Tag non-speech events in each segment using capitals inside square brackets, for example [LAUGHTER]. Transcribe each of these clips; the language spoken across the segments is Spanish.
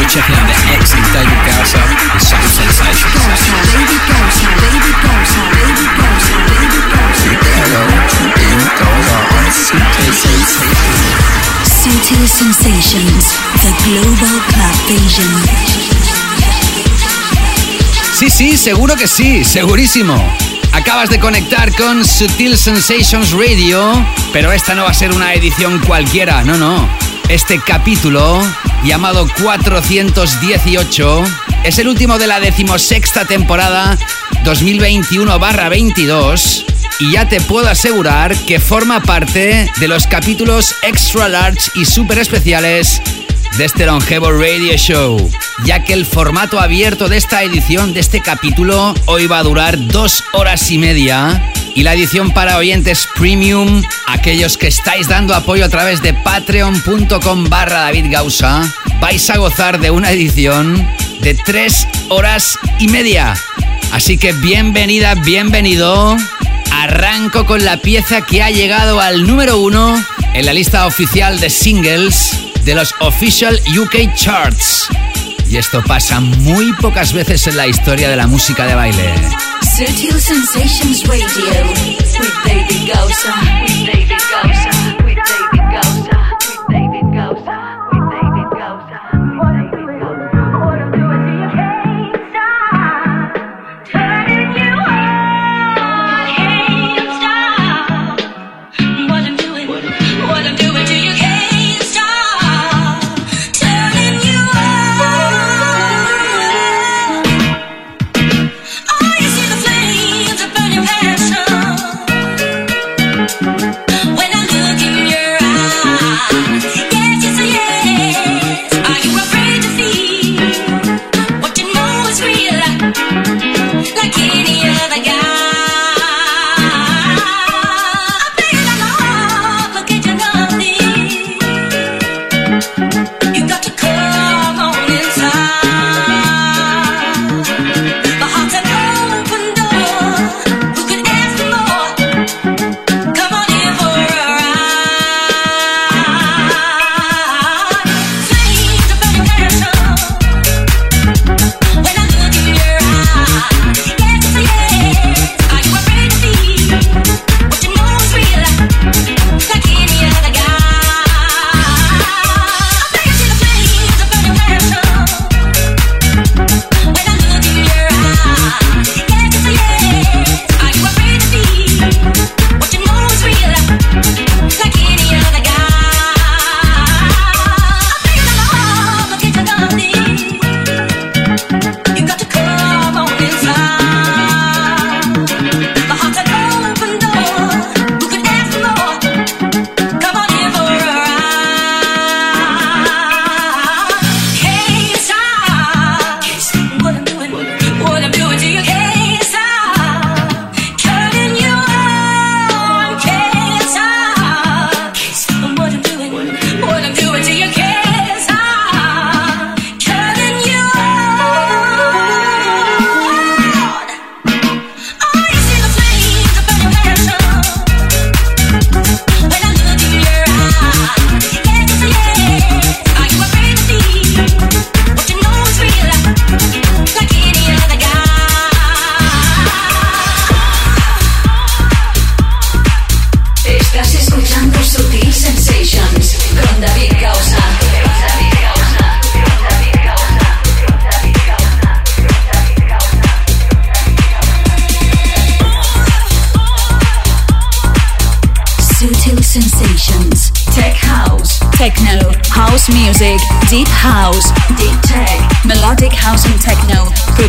You're checking out the excellent with Sensations. Hello, on. The Global Club Vision. Sí, sí, seguro que sí, segurísimo. Acabas de conectar con Sutil Sensations Radio, pero esta no va a ser una edición cualquiera, no, no. Este capítulo, llamado 418, es el último de la decimosexta temporada 2021-22 y ya te puedo asegurar que forma parte de los capítulos extra large y super especiales de este longevo radio show, ya que el formato abierto de esta edición, de este capítulo, hoy va a durar dos horas y media. Y la edición para oyentes premium, aquellos que estáis dando apoyo a través de patreon.com barra David Gausa, vais a gozar de una edición de tres horas y media. Así que bienvenida, bienvenido. Arranco con la pieza que ha llegado al número uno en la lista oficial de singles de los Official UK Charts. Y esto pasa muy pocas veces en la historia de la música de baile. Sensations Radio with. With.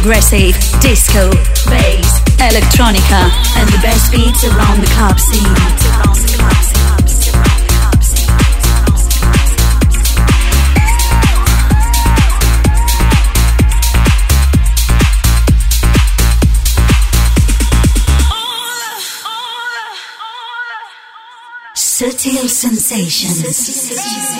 progressive, disco, bass, electronica, and the best beats around the club scene. Sutil sensations. Sensations.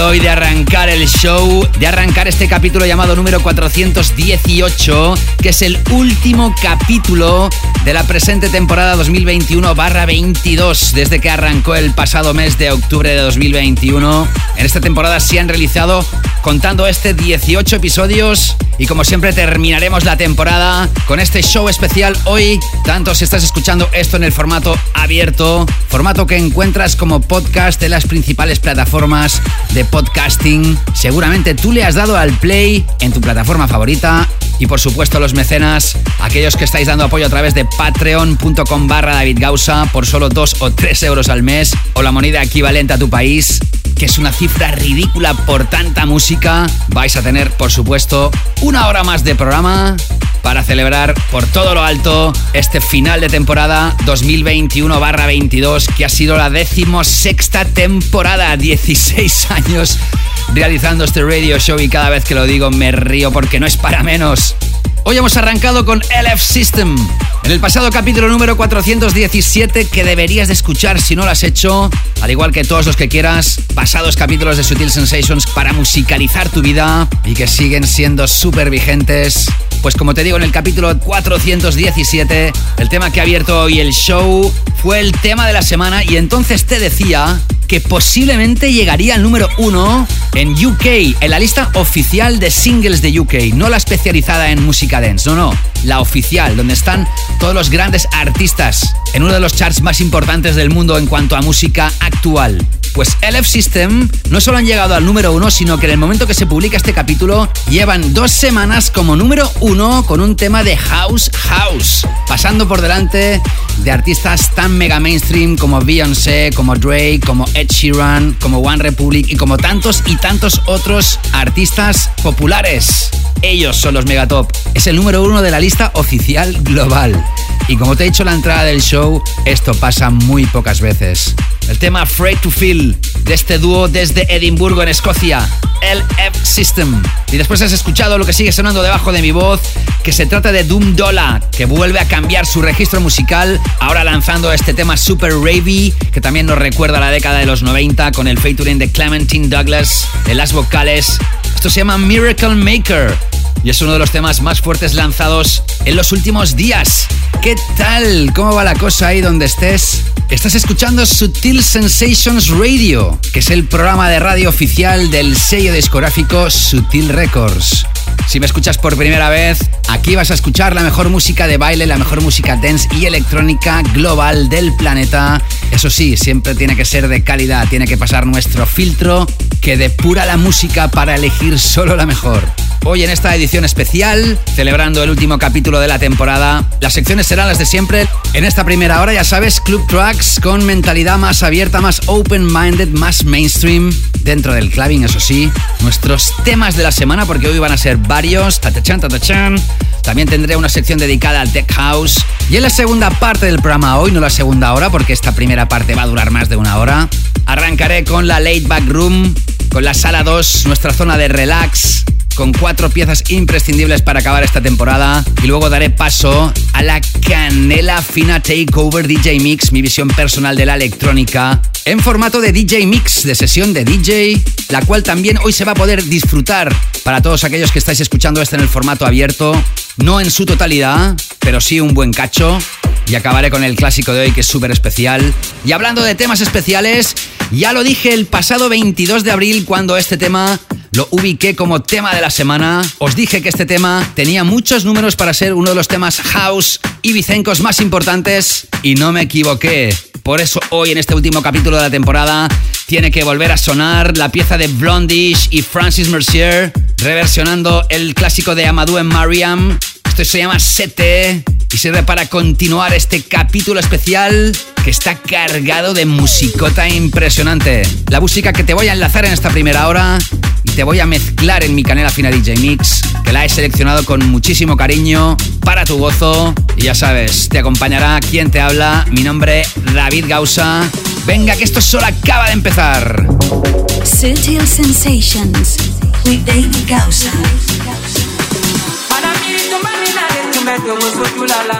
Hoy de arrancar el show, de arrancar este capítulo llamado número 418, que es el último capítulo de la presente temporada 2021-22, desde que arrancó el pasado mes de octubre de 2021. En esta temporada se han realizado, contando este, 18 episodios y como siempre terminaremos la temporada con este show especial hoy, tanto si estás escuchando esto en el formato abierto, formato que encuentras como podcast en las principales plataformas de podcasting. Seguramente tú le has dado al play en tu plataforma favorita. Y por supuesto los mecenas, aquellos que estáis dando apoyo a través de patreon.com barra David por solo 2 o 3 euros al mes o la moneda equivalente a tu país que es una cifra ridícula por tanta música, vais a tener, por supuesto, una hora más de programa para celebrar por todo lo alto este final de temporada 2021-22, que ha sido la decimosexta temporada, 16 años realizando este radio show y cada vez que lo digo me río porque no es para menos. Hoy hemos arrancado con LF System. En el pasado capítulo número 417 que deberías de escuchar si no lo has hecho, al igual que todos los que quieras, pasados capítulos de Sutil Sensations para musicalizar tu vida y que siguen siendo súper vigentes. Pues como te digo, en el capítulo 417, el tema que ha abierto hoy el show fue el tema de la semana y entonces te decía que posiblemente llegaría al número uno en UK, en la lista oficial de singles de UK, no la especializada en música dance, no, no, la oficial, donde están todos los grandes artistas en uno de los charts más importantes del mundo en cuanto a música actual. Pues LF System no solo han llegado al número uno, sino que en el momento que se publica este capítulo llevan dos semanas como número uno con un tema de House House, pasando por delante de artistas tan mega mainstream como Beyoncé, como Drake, como Ed Sheeran, como One Republic y como tantos y tantos otros artistas populares. Ellos son los megatop. Es el número uno de la lista oficial global. Y como te he dicho en la entrada del show, esto pasa muy pocas veces. El tema Afraid to Feel de este dúo desde Edimburgo, en Escocia, LF System. Y después has escuchado lo que sigue sonando debajo de mi voz, que se trata de Doom Dollar, que vuelve a cambiar su registro musical, ahora lanzando este tema Super Ravey, que también nos recuerda a la década de los 90 con el featuring de Clementine Douglas en las vocales. Esto se llama Miracle Maker y es uno de los temas más fuertes lanzados en los últimos días. ¿Qué tal? ¿Cómo va la cosa ahí donde estés? Estás escuchando Sutil Sensations Radio, que es el programa de radio oficial del sello discográfico Sutil Records. Si me escuchas por primera vez, aquí vas a escuchar la mejor música de baile, la mejor música dance y electrónica global del planeta. Eso sí, siempre tiene que ser de calidad, tiene que pasar nuestro filtro que depura la música para elegir solo la mejor. Hoy en esta edición especial, celebrando el último capítulo de la temporada, las secciones serán las de siempre. En esta primera hora, ya sabes, Club Tracks con mentalidad más abierta, más open-minded, más mainstream, dentro del clubbing, eso sí. Nuestros temas de la semana, porque hoy van a ser varios, tatachan, tatachan. También tendré una sección dedicada al Tech House. Y en la segunda parte del programa hoy, no la segunda hora, porque esta primera parte va a durar más de una hora, arrancaré con la Late Back Room, con la sala 2, nuestra zona de relax con cuatro piezas imprescindibles para acabar esta temporada y luego daré paso a la canela fina Takeover DJ Mix, mi visión personal de la electrónica, en formato de DJ Mix, de sesión de DJ, la cual también hoy se va a poder disfrutar para todos aquellos que estáis escuchando esto en el formato abierto, no en su totalidad, pero sí un buen cacho. Y acabaré con el clásico de hoy que es súper especial. Y hablando de temas especiales, ya lo dije el pasado 22 de abril cuando este tema lo ubiqué como tema de la semana. Os dije que este tema tenía muchos números para ser uno de los temas house y vicencos más importantes y no me equivoqué. Por eso hoy en este último capítulo de la temporada tiene que volver a sonar la pieza de Blondish y Francis Mercier reversionando el clásico de Amadou en Mariam. Esto se llama Sete y sirve para continuar este capítulo especial que está cargado de musicota impresionante. La música que te voy a enlazar en esta primera hora y te voy a mezclar en mi canela Fina DJ Mix, que la he seleccionado con muchísimo cariño para tu gozo. Y ya sabes, te acompañará quien te habla, mi nombre David Gausa. Venga, que esto solo acaba de empezar. Sutil Sensations with David Gausa. metongo sotulala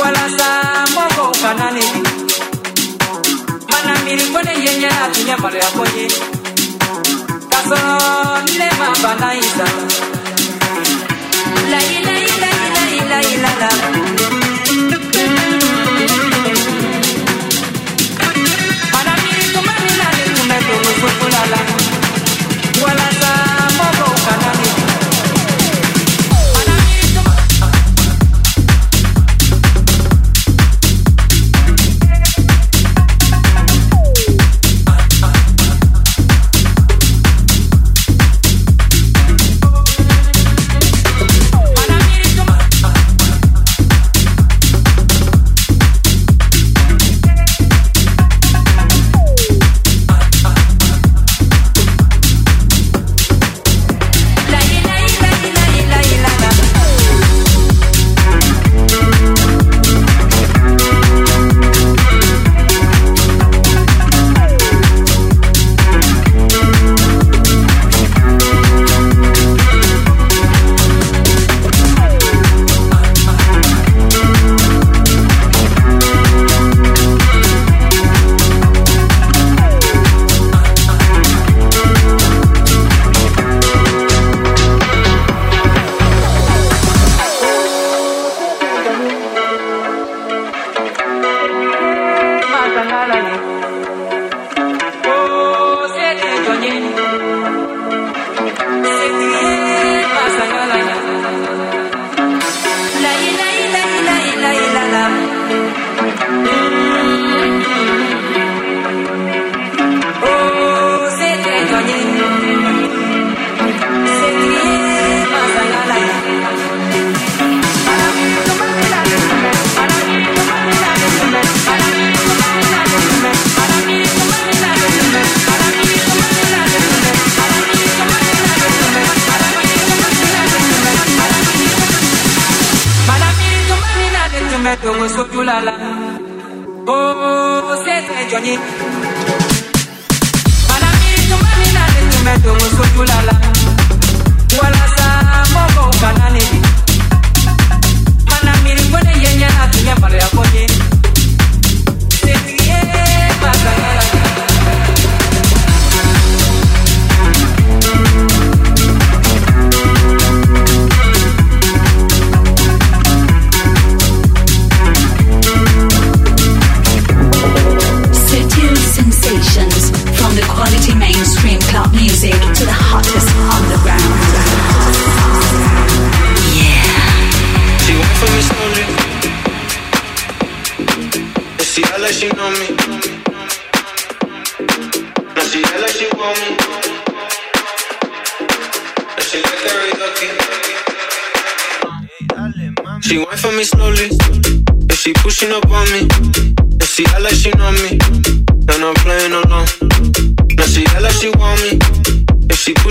wala sa moko kanani mana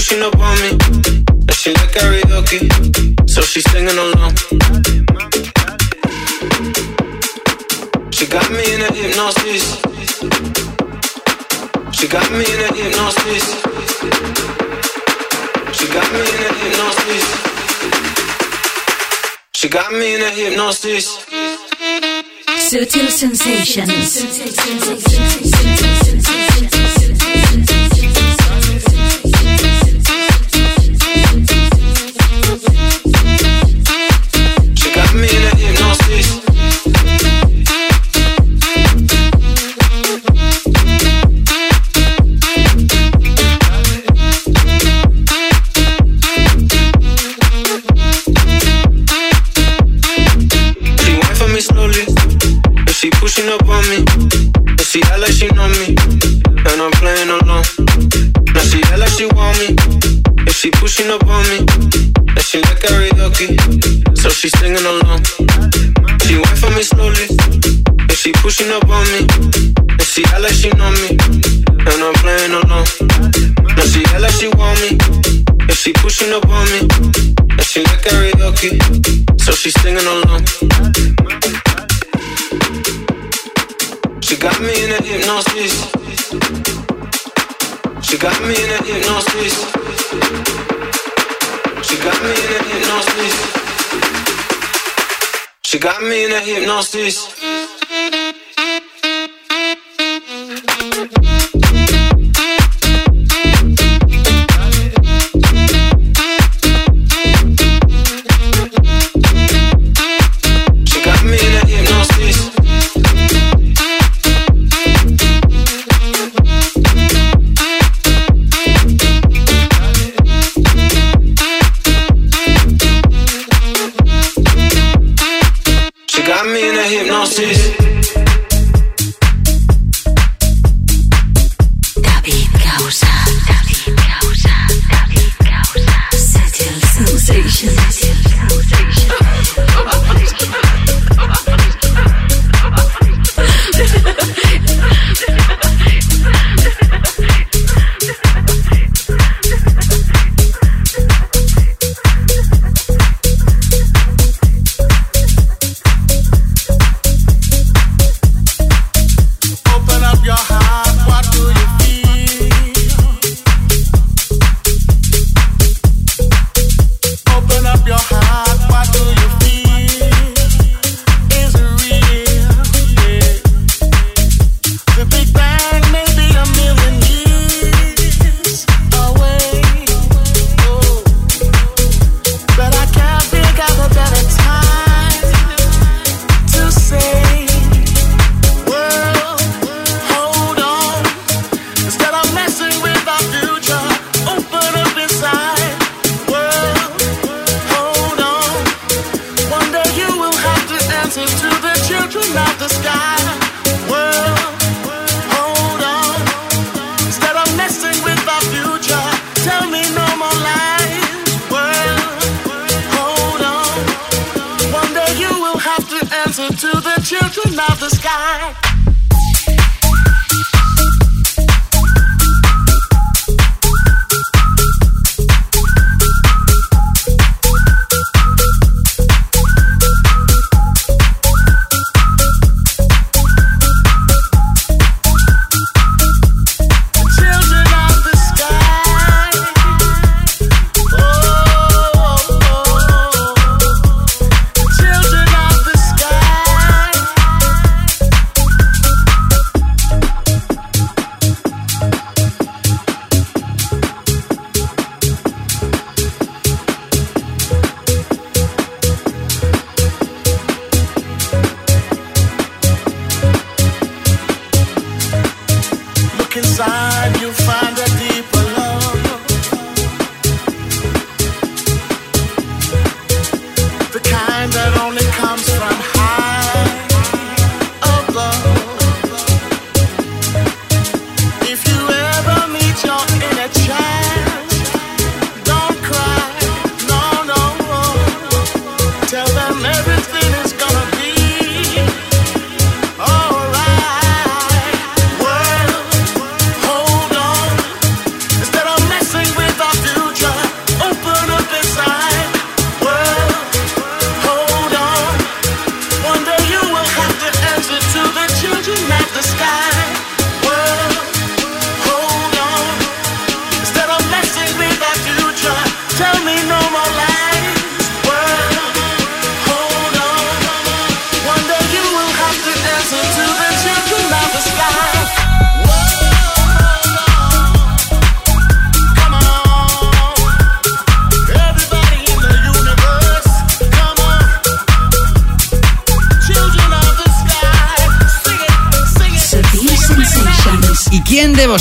pushing up on me. And she like karaoke, so she's singing along. She got me in a hypnosis. She got me in a hypnosis. She got me in a hypnosis. She got me in a hypnosis. Sutil sensations. pushing up on me. And she act like she know me, and I'm playing alone. Now she act like she want me, and she pushing up on me. And she like karaoke, so she singing along. She got me in a hypnosis. She got me in a hypnosis. She got me in a hypnosis. She got me in a hypnosis.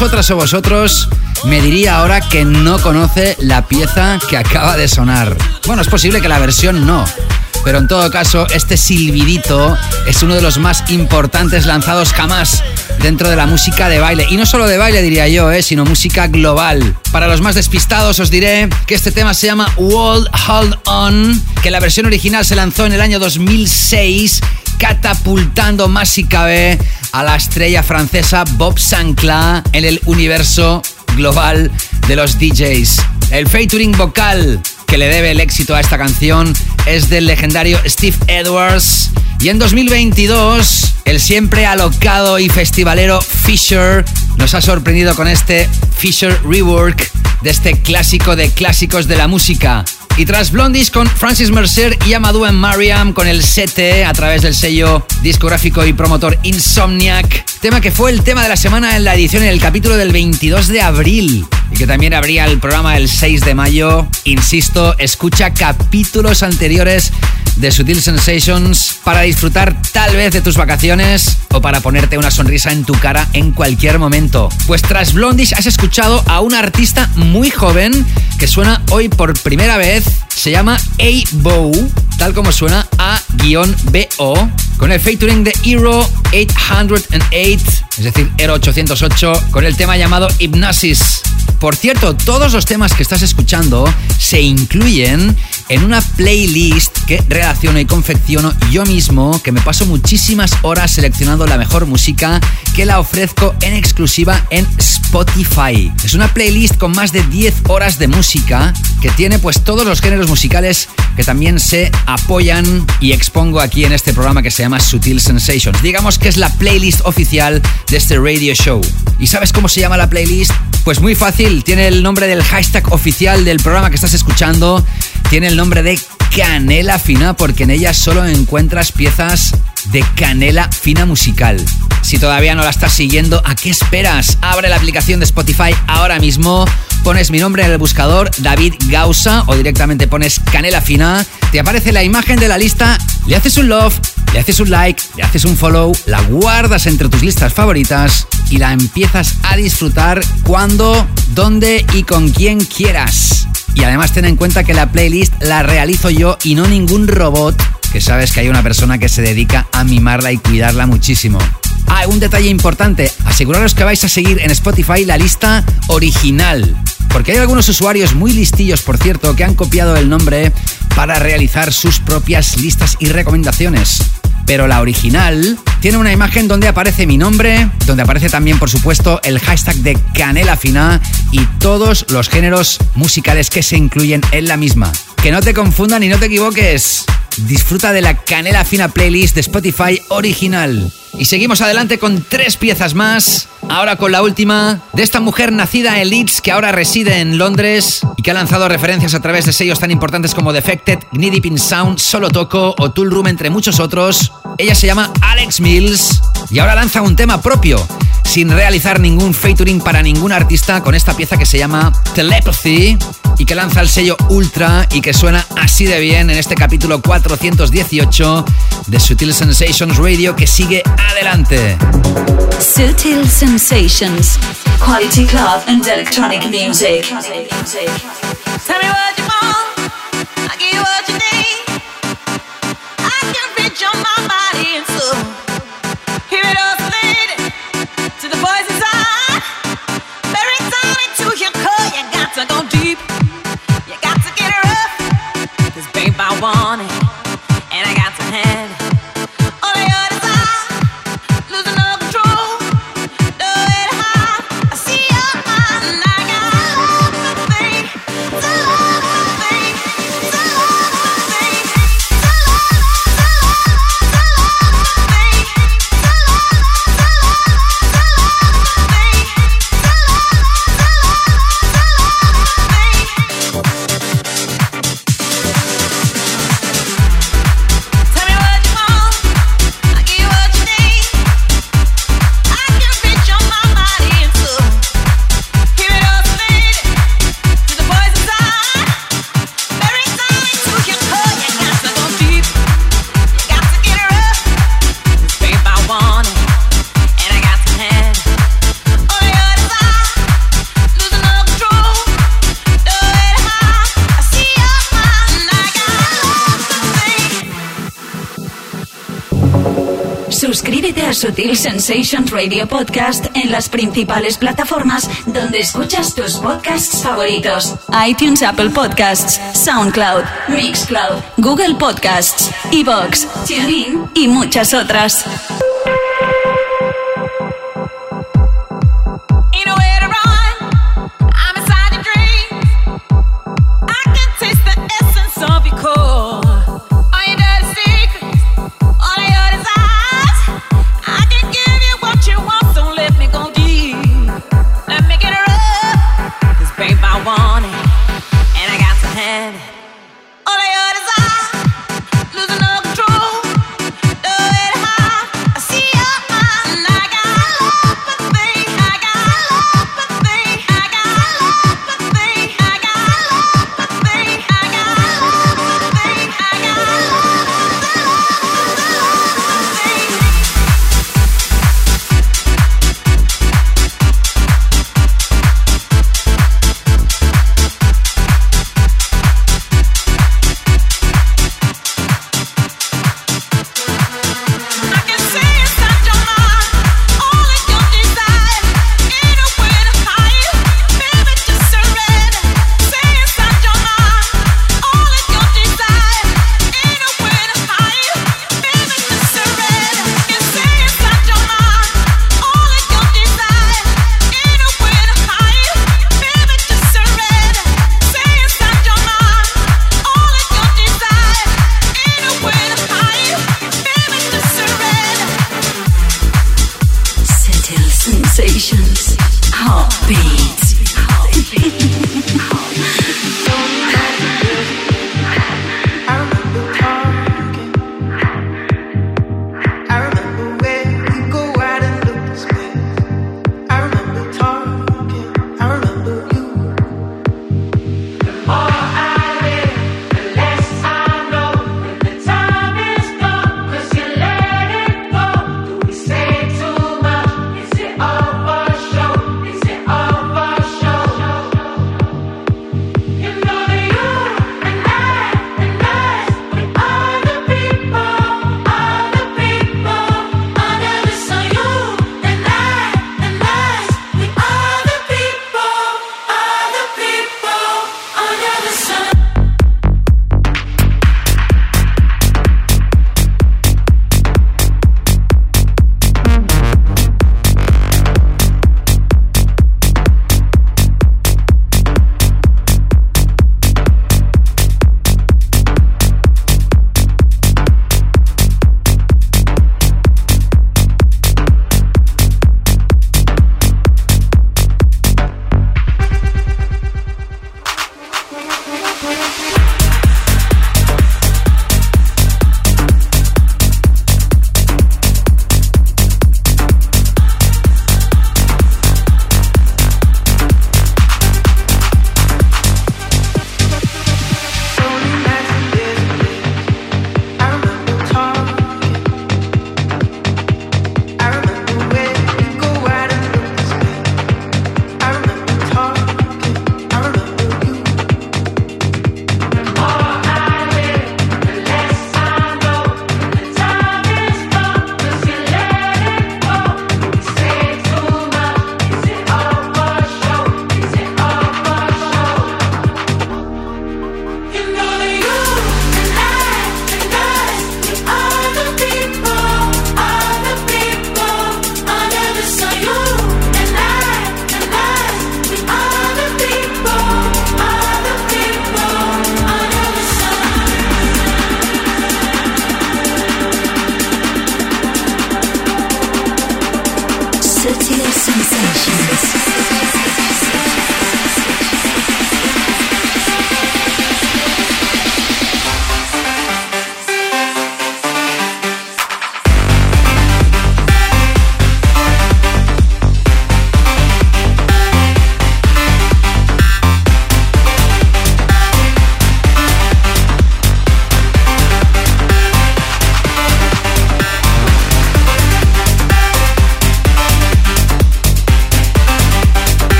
Vosotras o vosotros me diría ahora que no conoce la pieza que acaba de sonar? Bueno, es posible que la versión no. Pero en todo caso, este silbidito es uno de los más importantes lanzados jamás dentro de la música de baile. Y no solo de baile, diría yo, ¿eh? sino música global. Para los más despistados os diré que este tema se llama World Hold On, que la versión original se lanzó en el año 2006 catapultando más si cabe a la estrella francesa Bob Sancla en el universo global de los DJs. El featuring vocal que le debe el éxito a esta canción es del legendario Steve Edwards. Y en 2022, el siempre alocado y festivalero Fisher nos ha sorprendido con este Fisher Rework de este clásico de clásicos de la música. Y tras Blondies con Francis Mercer y Amadou en Mariam con el SETE a través del sello discográfico y promotor Insomniac, tema que fue el tema de la semana en la edición en el capítulo del 22 de abril y que también abría el programa el 6 de mayo. Insisto, escucha capítulos anteriores de Sutil Sensations para disfrutar tal vez de tus vacaciones o para ponerte una sonrisa en tu cara en cualquier momento. Pues tras Blondish has escuchado a un artista muy joven que suena hoy por primera vez. Se llama A-Bow, tal como suena A-B-O, con el featuring de Hero 808, es decir, Hero 808, con el tema llamado Hypnosis. Por cierto, todos los temas que estás escuchando se incluyen en una playlist que relaciono y confecciono yo mismo, que me paso muchísimas horas seleccionando la mejor música que la ofrezco en exclusiva en Spotify. Es una playlist con más de 10 horas de música que tiene pues todos los géneros musicales que también se apoyan y expongo aquí en este programa que se llama Sutil Sensations. Digamos que es la playlist oficial de este radio show. ¿Y sabes cómo se llama la playlist? Pues muy fácil, tiene el nombre del hashtag oficial del programa que estás escuchando, tiene el nombre de Canela Fina porque en ella solo encuentras piezas de canela fina musical. Si todavía no la estás siguiendo, ¿a qué esperas? Abre la aplicación de Spotify ahora mismo, pones mi nombre en el buscador, David Gausa, o directamente pones Canela Fina, te aparece la imagen de la lista, le haces un love, le haces un like, le haces un follow, la guardas entre tus listas favoritas y la empiezas a disfrutar cuando, dónde y con quien quieras. Y además ten en cuenta que la playlist la realizo yo y no ningún robot, que sabes que hay una persona que se dedica a mimarla y cuidarla muchísimo. Ah, un detalle importante, aseguraros que vais a seguir en Spotify la lista original. Porque hay algunos usuarios muy listillos, por cierto, que han copiado el nombre para realizar sus propias listas y recomendaciones. Pero la original tiene una imagen donde aparece mi nombre, donde aparece también, por supuesto, el hashtag de Canela Fina y todos los géneros musicales que se incluyen en la misma. Que no te confundan y no te equivoques. Disfruta de la Canela Fina playlist de Spotify original. Y seguimos adelante con tres piezas más. Ahora con la última de esta mujer nacida en Leeds que ahora reside en Londres y que ha lanzado referencias a través de sellos tan importantes como Defected, in Sound, Solo Toco o Tool Room, entre muchos otros. Ella se llama Alex Mills y ahora lanza un tema propio sin realizar ningún featuring para ningún artista con esta pieza que se llama Telepathy y que lanza el sello Ultra y que suena así de bien en este capítulo 418 de Sutil Sensations Radio que sigue adelante. Sutil Sensations. Quality club and electronic music. Me what you want, give you what you need. Sutil Sensations Radio Podcast en las principales plataformas donde escuchas tus podcasts favoritos. iTunes, Apple Podcasts, SoundCloud, Mixcloud, Google Podcasts, Evox, TuneIn y muchas otras.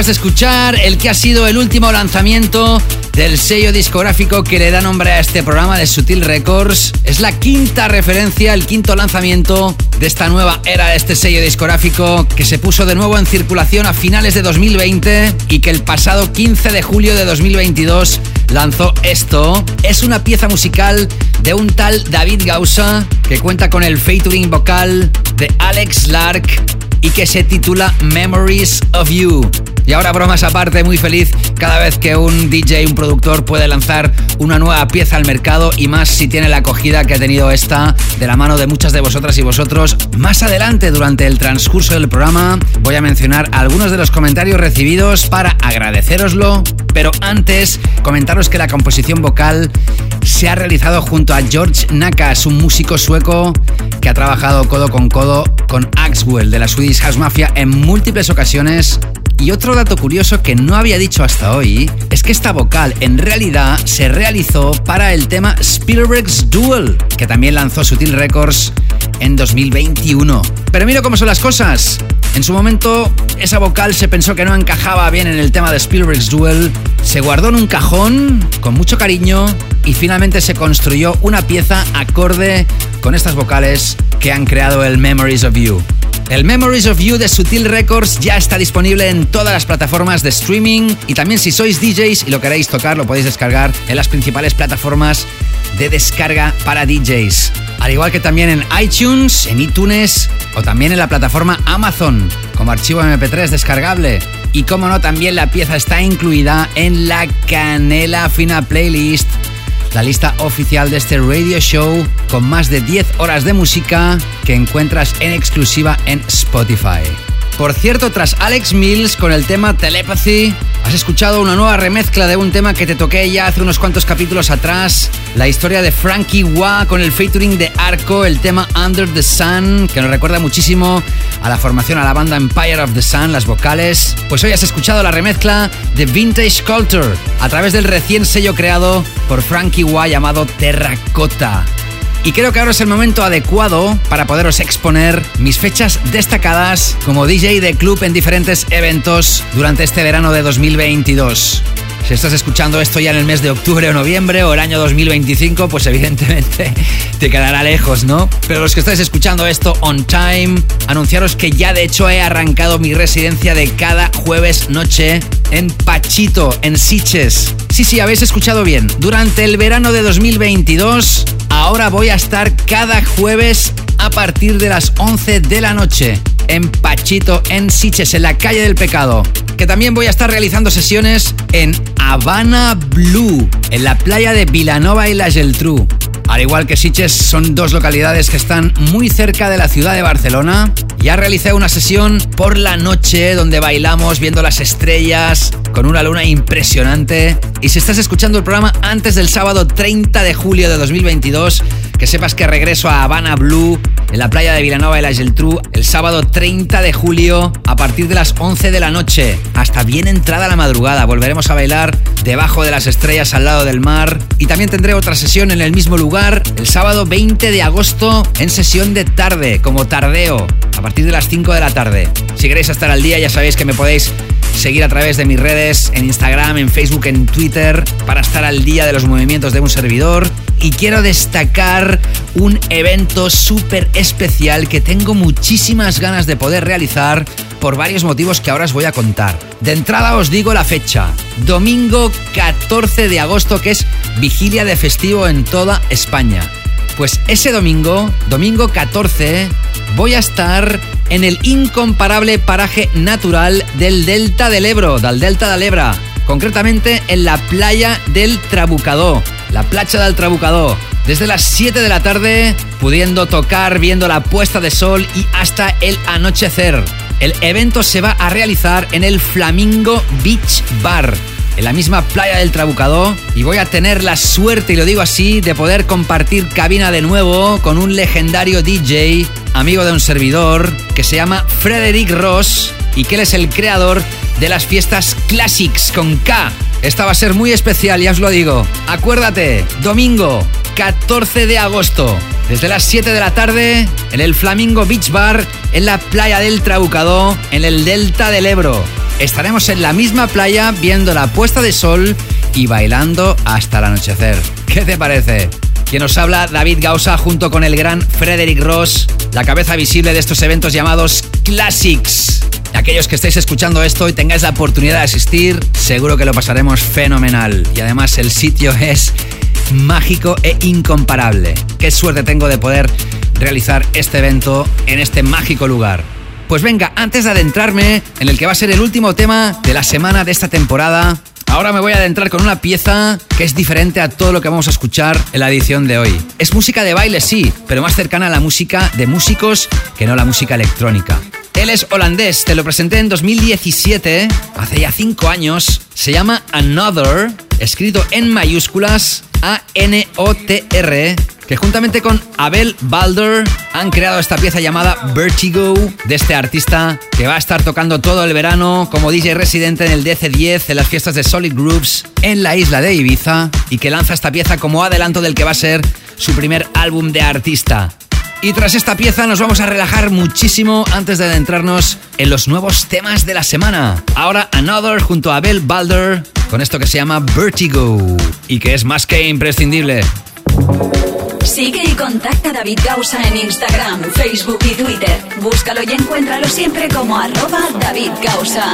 Acabas de escuchar el que ha sido el último lanzamiento del sello discográfico que le da nombre a este programa de Sutil Records. Es la quinta referencia, el quinto lanzamiento de esta nueva era de este sello discográfico que se puso de nuevo en circulación a finales de 2020 y que el pasado 15 de julio de 2022 lanzó esto. Es una pieza musical de un tal David Gausa que cuenta con el featuring vocal de Alex Lark y que se titula Memories of You. Y ahora bromas aparte, muy feliz cada vez que un DJ, un productor puede lanzar una nueva pieza al mercado y más si tiene la acogida que ha tenido esta de la mano de muchas de vosotras y vosotros. Más adelante, durante el transcurso del programa, voy a mencionar algunos de los comentarios recibidos para agradeceroslo, pero antes comentaros que la composición vocal se ha realizado junto a George Nakas, un músico sueco que ha trabajado codo con codo con Axwell de la Swedish House Mafia en múltiples ocasiones. Y otro dato curioso que no había dicho hasta hoy es que esta vocal en realidad se realizó para el tema Spielberg's Duel, que también lanzó Sutil Records en 2021. Pero mira cómo son las cosas. En su momento, esa vocal se pensó que no encajaba bien en el tema de Spielberg's Duel, se guardó en un cajón con mucho cariño y finalmente se construyó una pieza acorde con estas vocales que han creado el Memories of You. El Memories of You de Sutil Records ya está disponible en todas las plataformas de streaming y también si sois DJs y lo queréis tocar lo podéis descargar en las principales plataformas de descarga para DJs. Al igual que también en iTunes, en iTunes o también en la plataforma Amazon como archivo MP3 descargable. Y como no, también la pieza está incluida en la Canela Fina Playlist la lista oficial de este radio show con más de 10 horas de música que encuentras en exclusiva en Spotify. Por cierto, tras Alex Mills con el tema Telepathy, has escuchado una nueva remezcla de un tema que te toqué ya hace unos cuantos capítulos atrás, la historia de Frankie Wah con el featuring de Arco, el tema Under the Sun, que nos recuerda muchísimo a la formación a la banda Empire of the Sun, las vocales. Pues hoy has escuchado la remezcla de Vintage Culture a través del recién sello creado por Frankie Wah llamado Terracota. Y creo que ahora es el momento adecuado para poderos exponer mis fechas destacadas como DJ de club en diferentes eventos durante este verano de 2022. Si estás escuchando esto ya en el mes de octubre o noviembre o el año 2025, pues evidentemente [LAUGHS] te quedará lejos, ¿no? Pero los que estáis escuchando esto on time, anunciaros que ya de hecho he arrancado mi residencia de cada jueves noche en Pachito, en Siches. Sí, sí, habéis escuchado bien. Durante el verano de 2022, ahora voy a estar cada jueves a partir de las 11 de la noche en Pachito, en Siches, en la calle del pecado. Que también voy a estar realizando sesiones en Habana Blue, en la playa de Vilanova y la Geltrú. Al igual que Siches, son dos localidades que están muy cerca de la ciudad de Barcelona Ya realicé una sesión por la noche donde bailamos viendo las estrellas con una luna impresionante. Y si estás escuchando el programa antes del sábado 30 de julio de 2022, que sepas que regreso a Habana Blue en la playa de Vilanova de la Geltrú el sábado 30 de julio a partir de las 11 de la noche hasta bien entrada la madrugada. Volveremos a bailar debajo de las estrellas al lado del mar y también tendré otra sesión en el mismo lugar el sábado 20 de agosto en sesión de tarde como tardeo a partir de las 5 de la tarde. Si queréis estar al día ya sabéis que me podéis seguir a través de mis redes, en Instagram, en Facebook, en Twitter, para estar al día de los movimientos de un servidor. Y quiero destacar un evento súper especial que tengo muchísimas ganas de poder realizar por varios motivos que ahora os voy a contar. De entrada os digo la fecha, domingo 14 de agosto, que es vigilia de festivo en toda España. Pues ese domingo, domingo 14, voy a estar en el incomparable paraje natural del Delta del Ebro, del Delta del Ebra, concretamente en la playa del Trabucadó, la playa del Trabucadó. Desde las 7 de la tarde, pudiendo tocar, viendo la puesta de sol y hasta el anochecer. El evento se va a realizar en el Flamingo Beach Bar, en la misma playa del Trabucadó y voy a tener la suerte, y lo digo así, de poder compartir cabina de nuevo con un legendario DJ, amigo de un servidor, que se llama Frederick Ross y que él es el creador de las fiestas Classics con K. Esta va a ser muy especial, ya os lo digo. Acuérdate, domingo 14 de agosto, desde las 7 de la tarde, en el Flamingo Beach Bar, en la playa del Trabucadó, en el Delta del Ebro estaremos en la misma playa viendo la puesta de sol y bailando hasta el anochecer. ¿Qué te parece? Quien nos habla, David Gausa, junto con el gran Frederick Ross, la cabeza visible de estos eventos llamados Classics. Aquellos que estéis escuchando esto y tengáis la oportunidad de asistir, seguro que lo pasaremos fenomenal. Y además el sitio es mágico e incomparable. Qué suerte tengo de poder realizar este evento en este mágico lugar. Pues venga, antes de adentrarme en el que va a ser el último tema de la semana de esta temporada, ahora me voy a adentrar con una pieza que es diferente a todo lo que vamos a escuchar en la edición de hoy. Es música de baile, sí, pero más cercana a la música de músicos que no la música electrónica. Él es holandés, te lo presenté en 2017, hace ya 5 años. Se llama Another, escrito en mayúsculas, A-N-O-T-R, que juntamente con Abel Balder han creado esta pieza llamada Vertigo de este artista que va a estar tocando todo el verano como DJ residente en el DC10 en las fiestas de Solid Groups en la isla de Ibiza y que lanza esta pieza como adelanto del que va a ser su primer álbum de artista. Y tras esta pieza nos vamos a relajar muchísimo antes de adentrarnos en los nuevos temas de la semana. Ahora Another junto a Abel Balder con esto que se llama Vertigo y que es más que imprescindible. Sigue y contacta a David Gausa en Instagram, Facebook y Twitter. Búscalo y encuéntralo siempre como arroba David Gausa.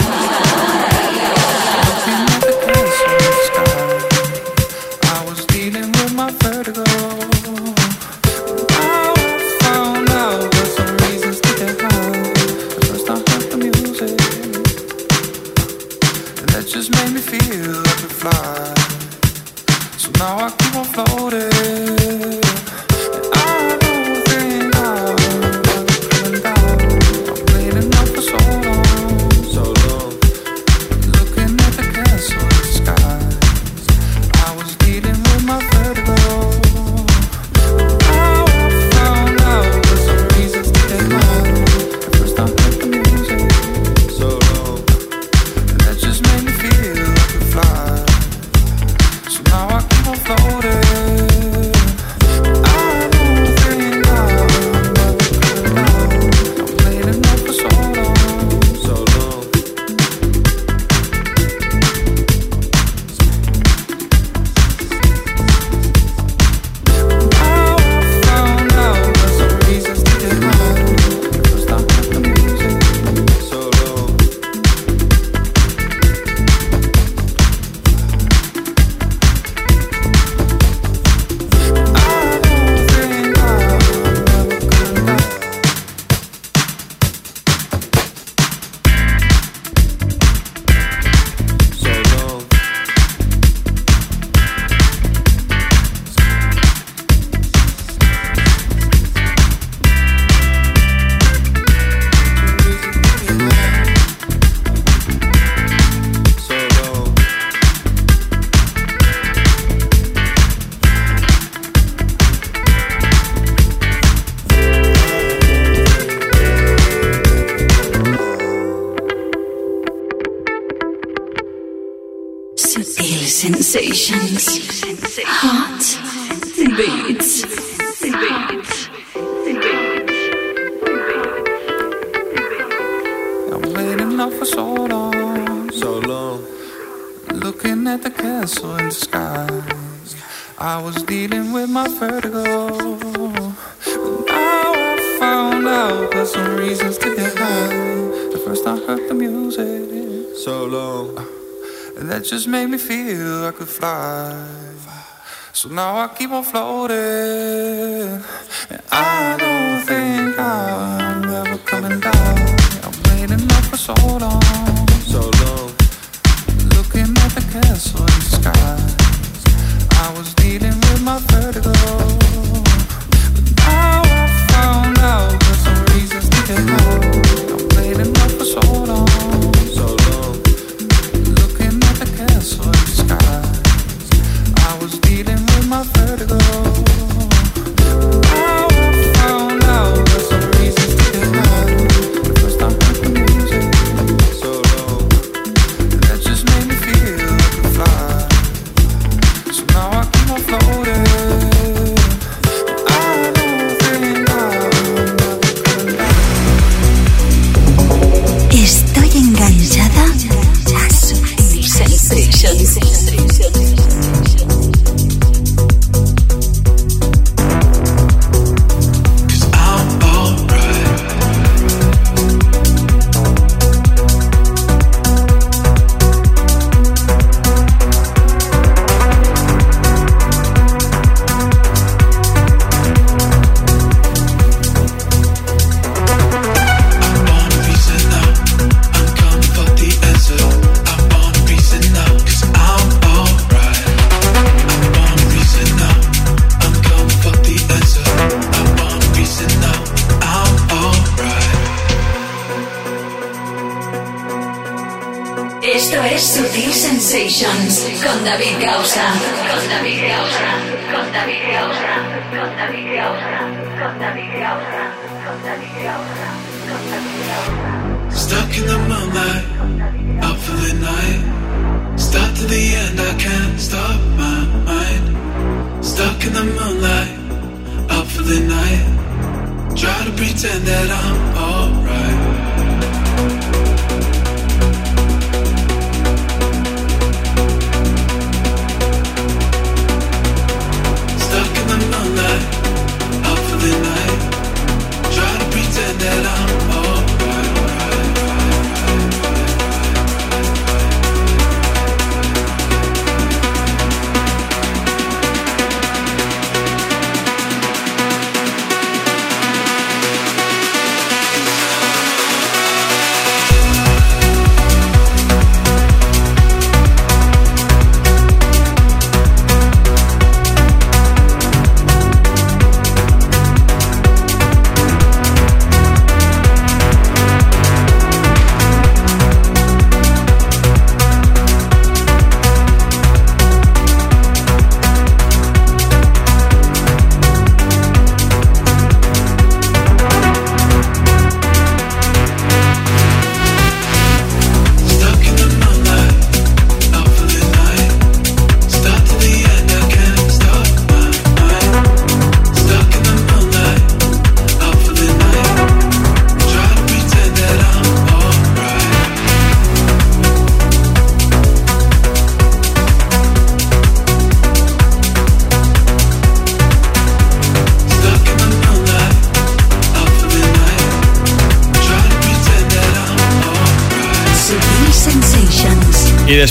Now I keep on floating.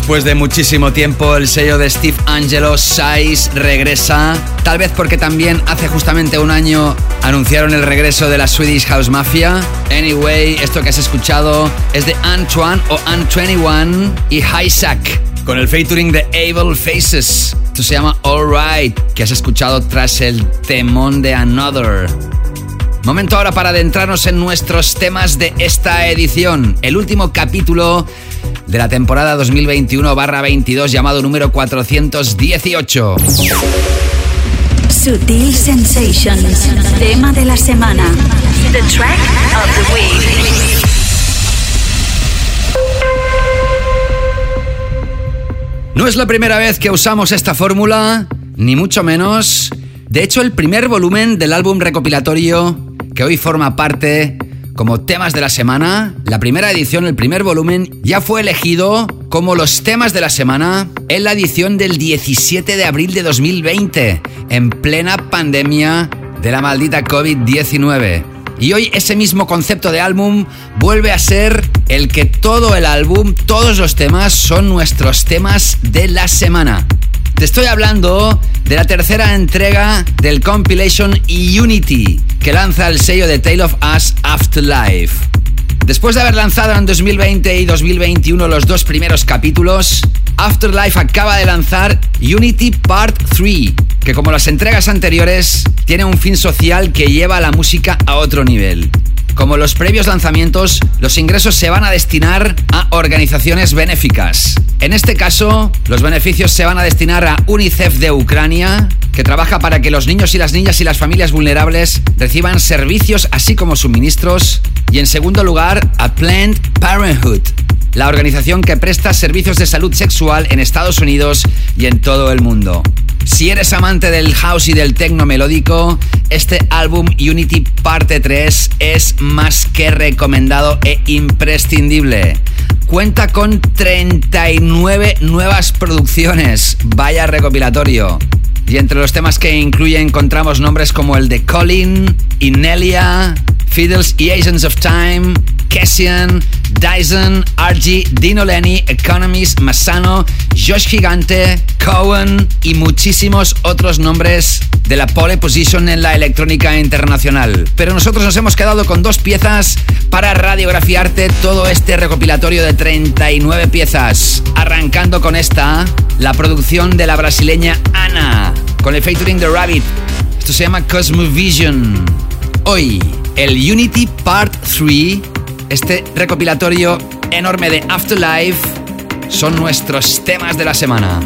Después de muchísimo tiempo, el sello de Steve Angelo, Size, regresa. Tal vez porque también hace justamente un año anunciaron el regreso de la Swedish House Mafia. Anyway, esto que has escuchado es de Antoine o Ant21 y Isaac, con el featuring de Able Faces. Esto se llama Alright, que has escuchado tras el temón de Another. Momento ahora para adentrarnos en nuestros temas de esta edición, el último capítulo de la temporada 2021-22 llamado número 418. Sutil Sensations, tema de la semana. No es la primera vez que usamos esta fórmula, ni mucho menos. De hecho, el primer volumen del álbum recopilatorio que hoy forma parte como temas de la semana, la primera edición, el primer volumen, ya fue elegido como los temas de la semana en la edición del 17 de abril de 2020, en plena pandemia de la maldita COVID-19. Y hoy ese mismo concepto de álbum vuelve a ser el que todo el álbum, todos los temas son nuestros temas de la semana. Te estoy hablando de la tercera entrega del compilation Unity, que lanza el sello de Tale of Us Afterlife. Después de haber lanzado en 2020 y 2021 los dos primeros capítulos, Afterlife acaba de lanzar Unity Part 3, que como las entregas anteriores, tiene un fin social que lleva la música a otro nivel. Como los previos lanzamientos, los ingresos se van a destinar a organizaciones benéficas. En este caso, los beneficios se van a destinar a UNICEF de Ucrania, que trabaja para que los niños y las niñas y las familias vulnerables reciban servicios así como suministros. Y en segundo lugar, a Planned Parenthood, la organización que presta servicios de salud sexual en Estados Unidos y en todo el mundo. Si eres amante del house y del techno melódico, este álbum Unity Parte 3 es más que recomendado e imprescindible. Cuenta con 39 nuevas producciones, vaya recopilatorio. Y entre los temas que incluye encontramos nombres como el de Colin, Inelia, Fiddles y Agents of Time, Kessian, Dyson, RG, Dino Lenny, Economist, Massano, Josh Gigante, Cohen y muchísimos otros nombres de la pole position en la electrónica internacional. Pero nosotros nos hemos quedado con dos piezas para radiografiarte todo este recopilatorio de 39 piezas. Arrancando con esta, la producción de la brasileña Ana, con el featuring The Rabbit. Esto se llama Cosmovision. Hoy, el Unity Part 3 este recopilatorio enorme de Afterlife son nuestros temas de la semana.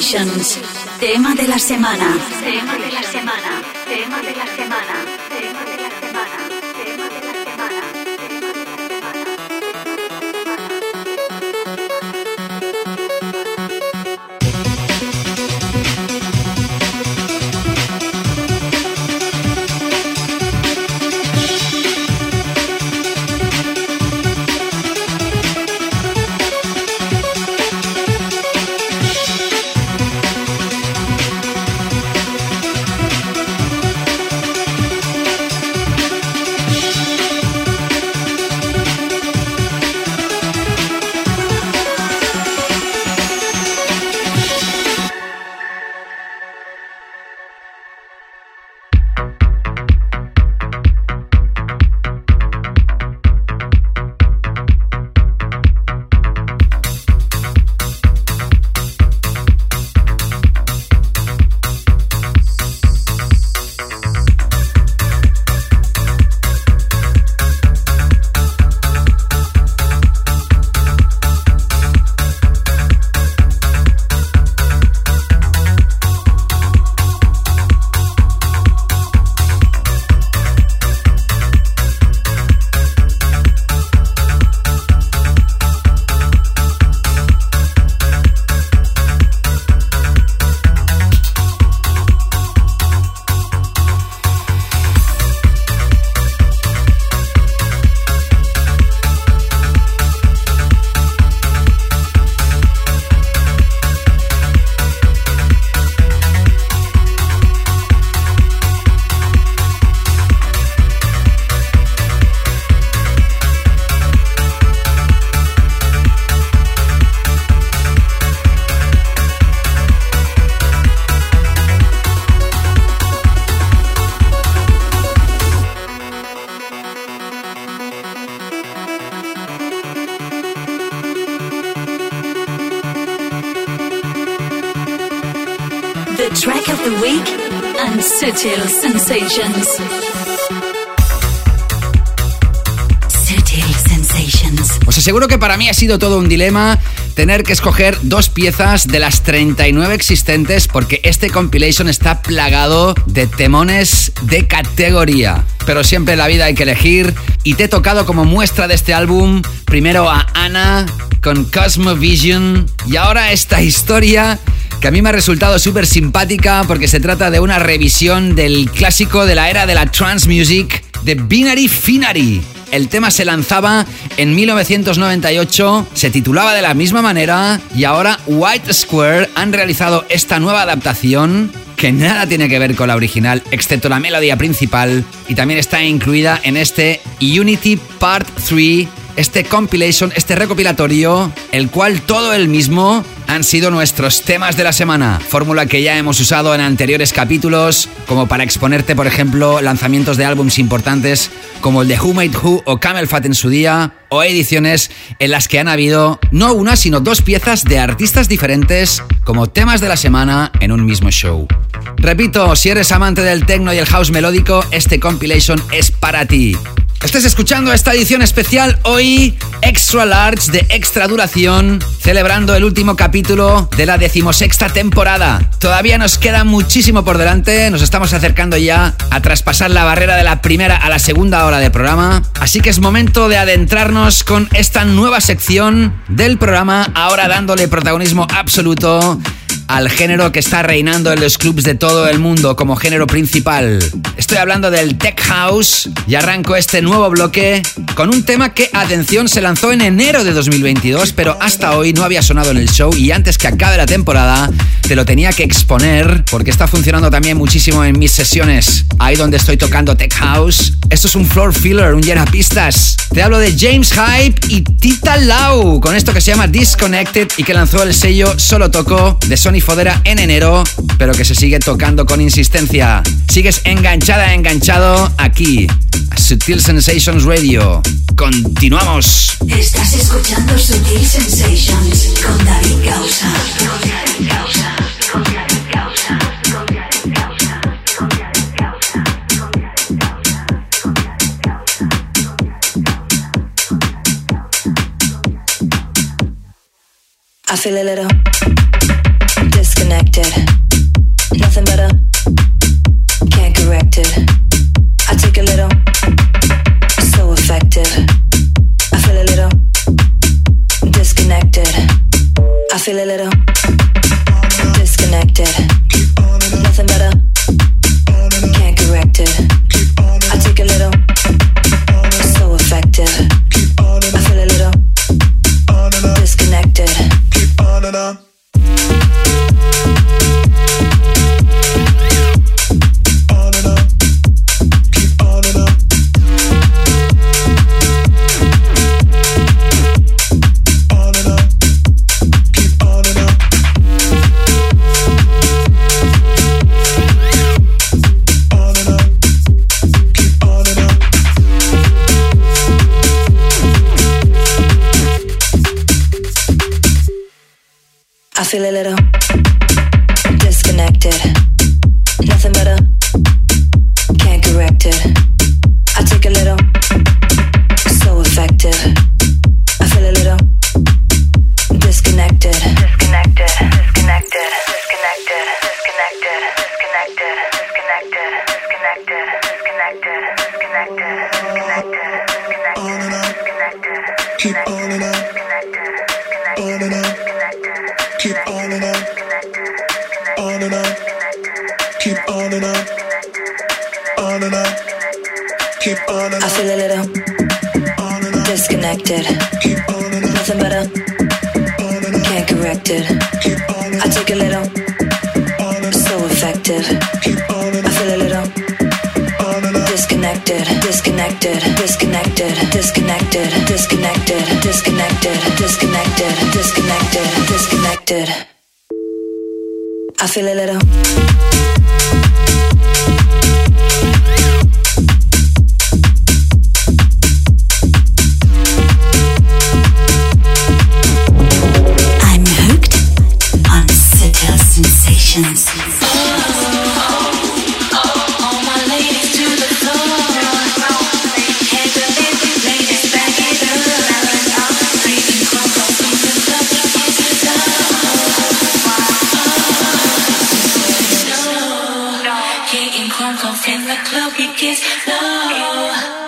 Sensations. Os aseguro que para mí ha sido todo un dilema tener que escoger dos piezas de las 39 existentes porque este compilation está plagado de temones de categoría. Pero siempre en la vida hay que elegir y te he tocado como muestra de este álbum primero a Ana con Cosmovision y ahora esta historia que a mí me ha resultado súper simpática porque se trata de una revisión del clásico de la era de la trance music de Binary Finary. El tema se lanzaba en 1998, se titulaba de la misma manera y ahora White Square han realizado esta nueva adaptación que nada tiene que ver con la original, excepto la melodía principal, y también está incluida en este Unity Part 3, este compilation, este recopilatorio, el cual todo el mismo han sido nuestros temas de la semana, fórmula que ya hemos usado en anteriores capítulos, como para exponerte, por ejemplo, lanzamientos de álbums importantes como el de Who Made Who o Camel Fat en su día, o ediciones en las que han habido no una, sino dos piezas de artistas diferentes como temas de la semana en un mismo show. Repito, si eres amante del techno y el house melódico, este compilation es para ti. Estás escuchando esta edición especial hoy, extra large de extra duración, celebrando el último capítulo de la decimosexta temporada. Todavía nos queda muchísimo por delante, nos estamos acercando ya a traspasar la barrera de la primera a la segunda hora del programa, así que es momento de adentrarnos con esta nueva sección del programa, ahora dándole protagonismo absoluto al género que está reinando en los clubs de todo el mundo como género principal. Estoy hablando del Tech House y arranco este nuevo bloque con un tema que, atención, se lanzó en enero de 2022, pero hasta hoy no había sonado en el show y antes que acabe la temporada te lo tenía que exponer porque está funcionando también muchísimo en mis sesiones, ahí donde estoy tocando Tech House. Esto es un floor filler, un llena pistas. Te hablo de James Hype y Tita Lau con esto que se llama Disconnected y que lanzó el sello Solo Toco de Sony Fodera en enero, pero que se sigue tocando con insistencia. Sigues enganchada, enganchado aquí, a Sutil Sensations Radio. Continuamos. Estás escuchando Sutil Sensations con David Gausa. Con David. Con David I feel a little. disconnected. Nothing better. Can't correct it. I take a little. So. I feel a little. Disconnected. I feel a little. Disconnected. Nothing better. Can't correct it. I take a little. So. I feel a little. Disconnected. I feel a little disconnected. Nothing. Can't correct it. I a little. So effective. feel a little disconnected. Nothing but a can't correct it. I take a little, so effective. I feel a little disconnected, disconnected, disconnected, disconnected, disconnected, disconnected, disconnected, disconnected, disconnected. I feel a little. in the club, he gets low.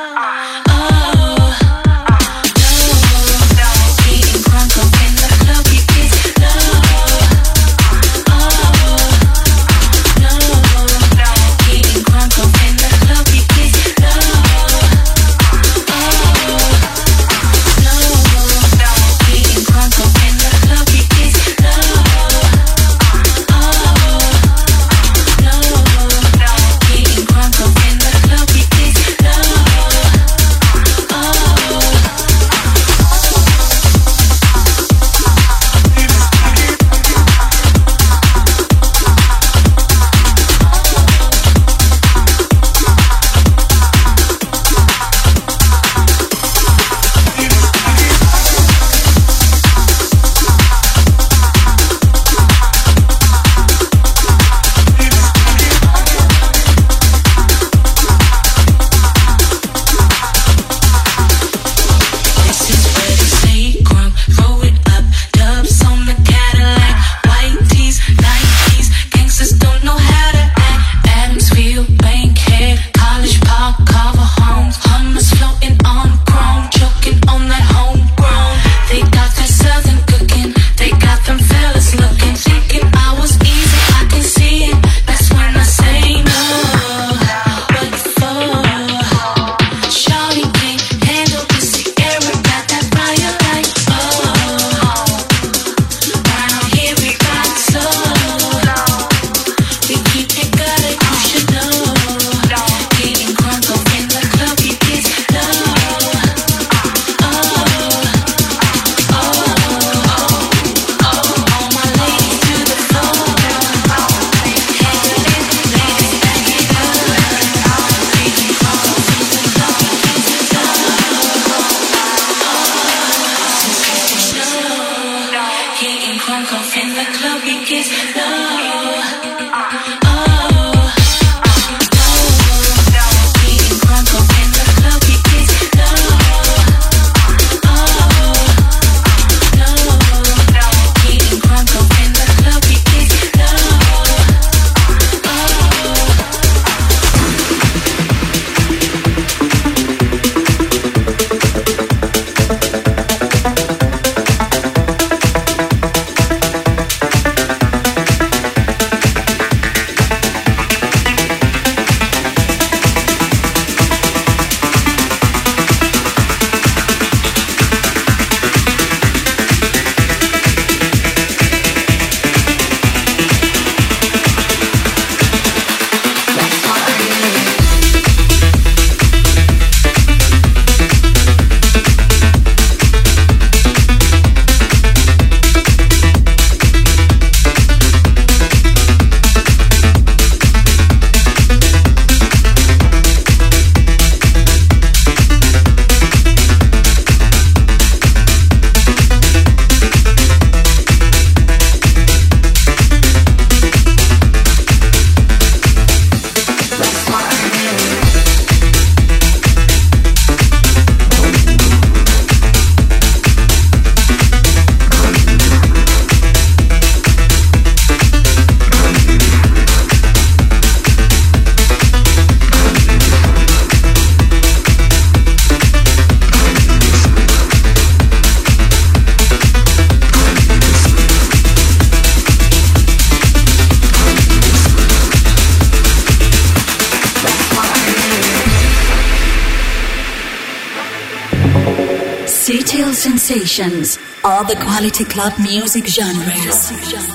Quality club music genres.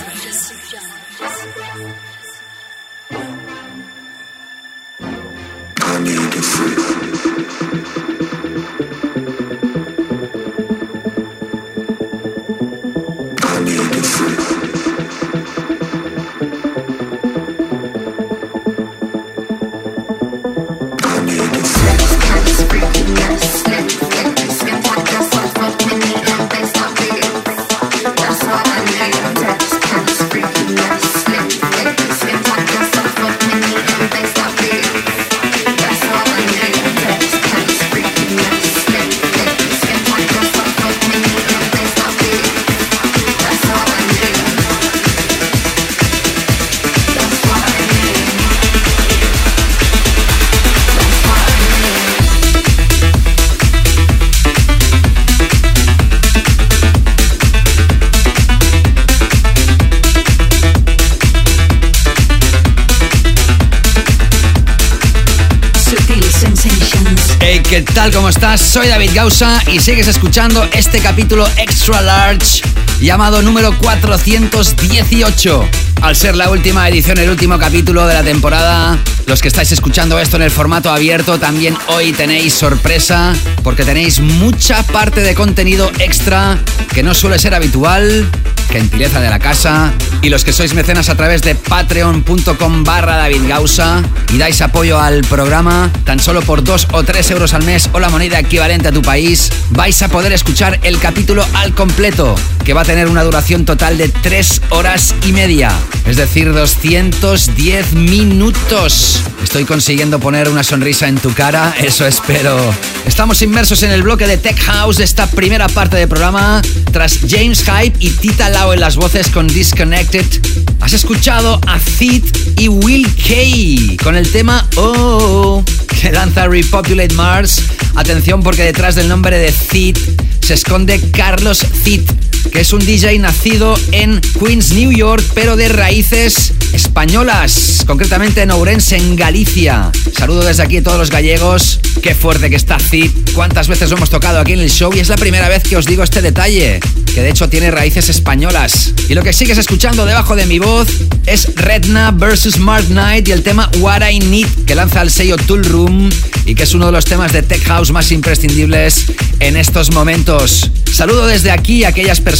¿Qué tal? ¿Cómo estás? Soy David Gausa y sigues escuchando este capítulo extra large llamado número 418. Al ser la última edición, el último capítulo de la temporada, los que estáis escuchando esto en el formato abierto, también hoy tenéis sorpresa porque tenéis mucha parte de contenido extra que no suele ser habitual gentileza de la casa y los que sois mecenas a través de patreon.com barra David Gausa y dais apoyo al programa tan solo por 2 o 3 euros al mes o la moneda equivalente a tu país, vais a poder escuchar el capítulo al completo, que va a tener una duración total de 3 horas y media, es decir, 210 minutos. Estoy consiguiendo poner una sonrisa en tu cara, [LAUGHS] eso espero. Estamos inmersos en el bloque de Tech House esta primera parte del programa, tras James Hype y Tita En las voces con Disconnected. Has escuchado a Thid y Will K con el tema Oh, que lanza Repopulate Mars. Atención porque detrás del nombre de Thid se esconde Carlos Thid, que es un DJ nacido en Queens, New York, pero de raíces españolas, concretamente en Ourense, en Galicia. Saludo desde aquí a todos los gallegos. Qué fuerte que está Thid. Cuántas veces lo hemos tocado aquí en el show y es la primera vez que os digo este detalle, que de hecho tiene raíces españolas. Y lo que sigues escuchando debajo de mi voz es Redna vs. Mark Knight y el tema What I Need, que lanza el sello Tool Room y que es uno de los temas de Tech House más imprescindibles en estos momentos. Saludo desde aquí a aquellas personas,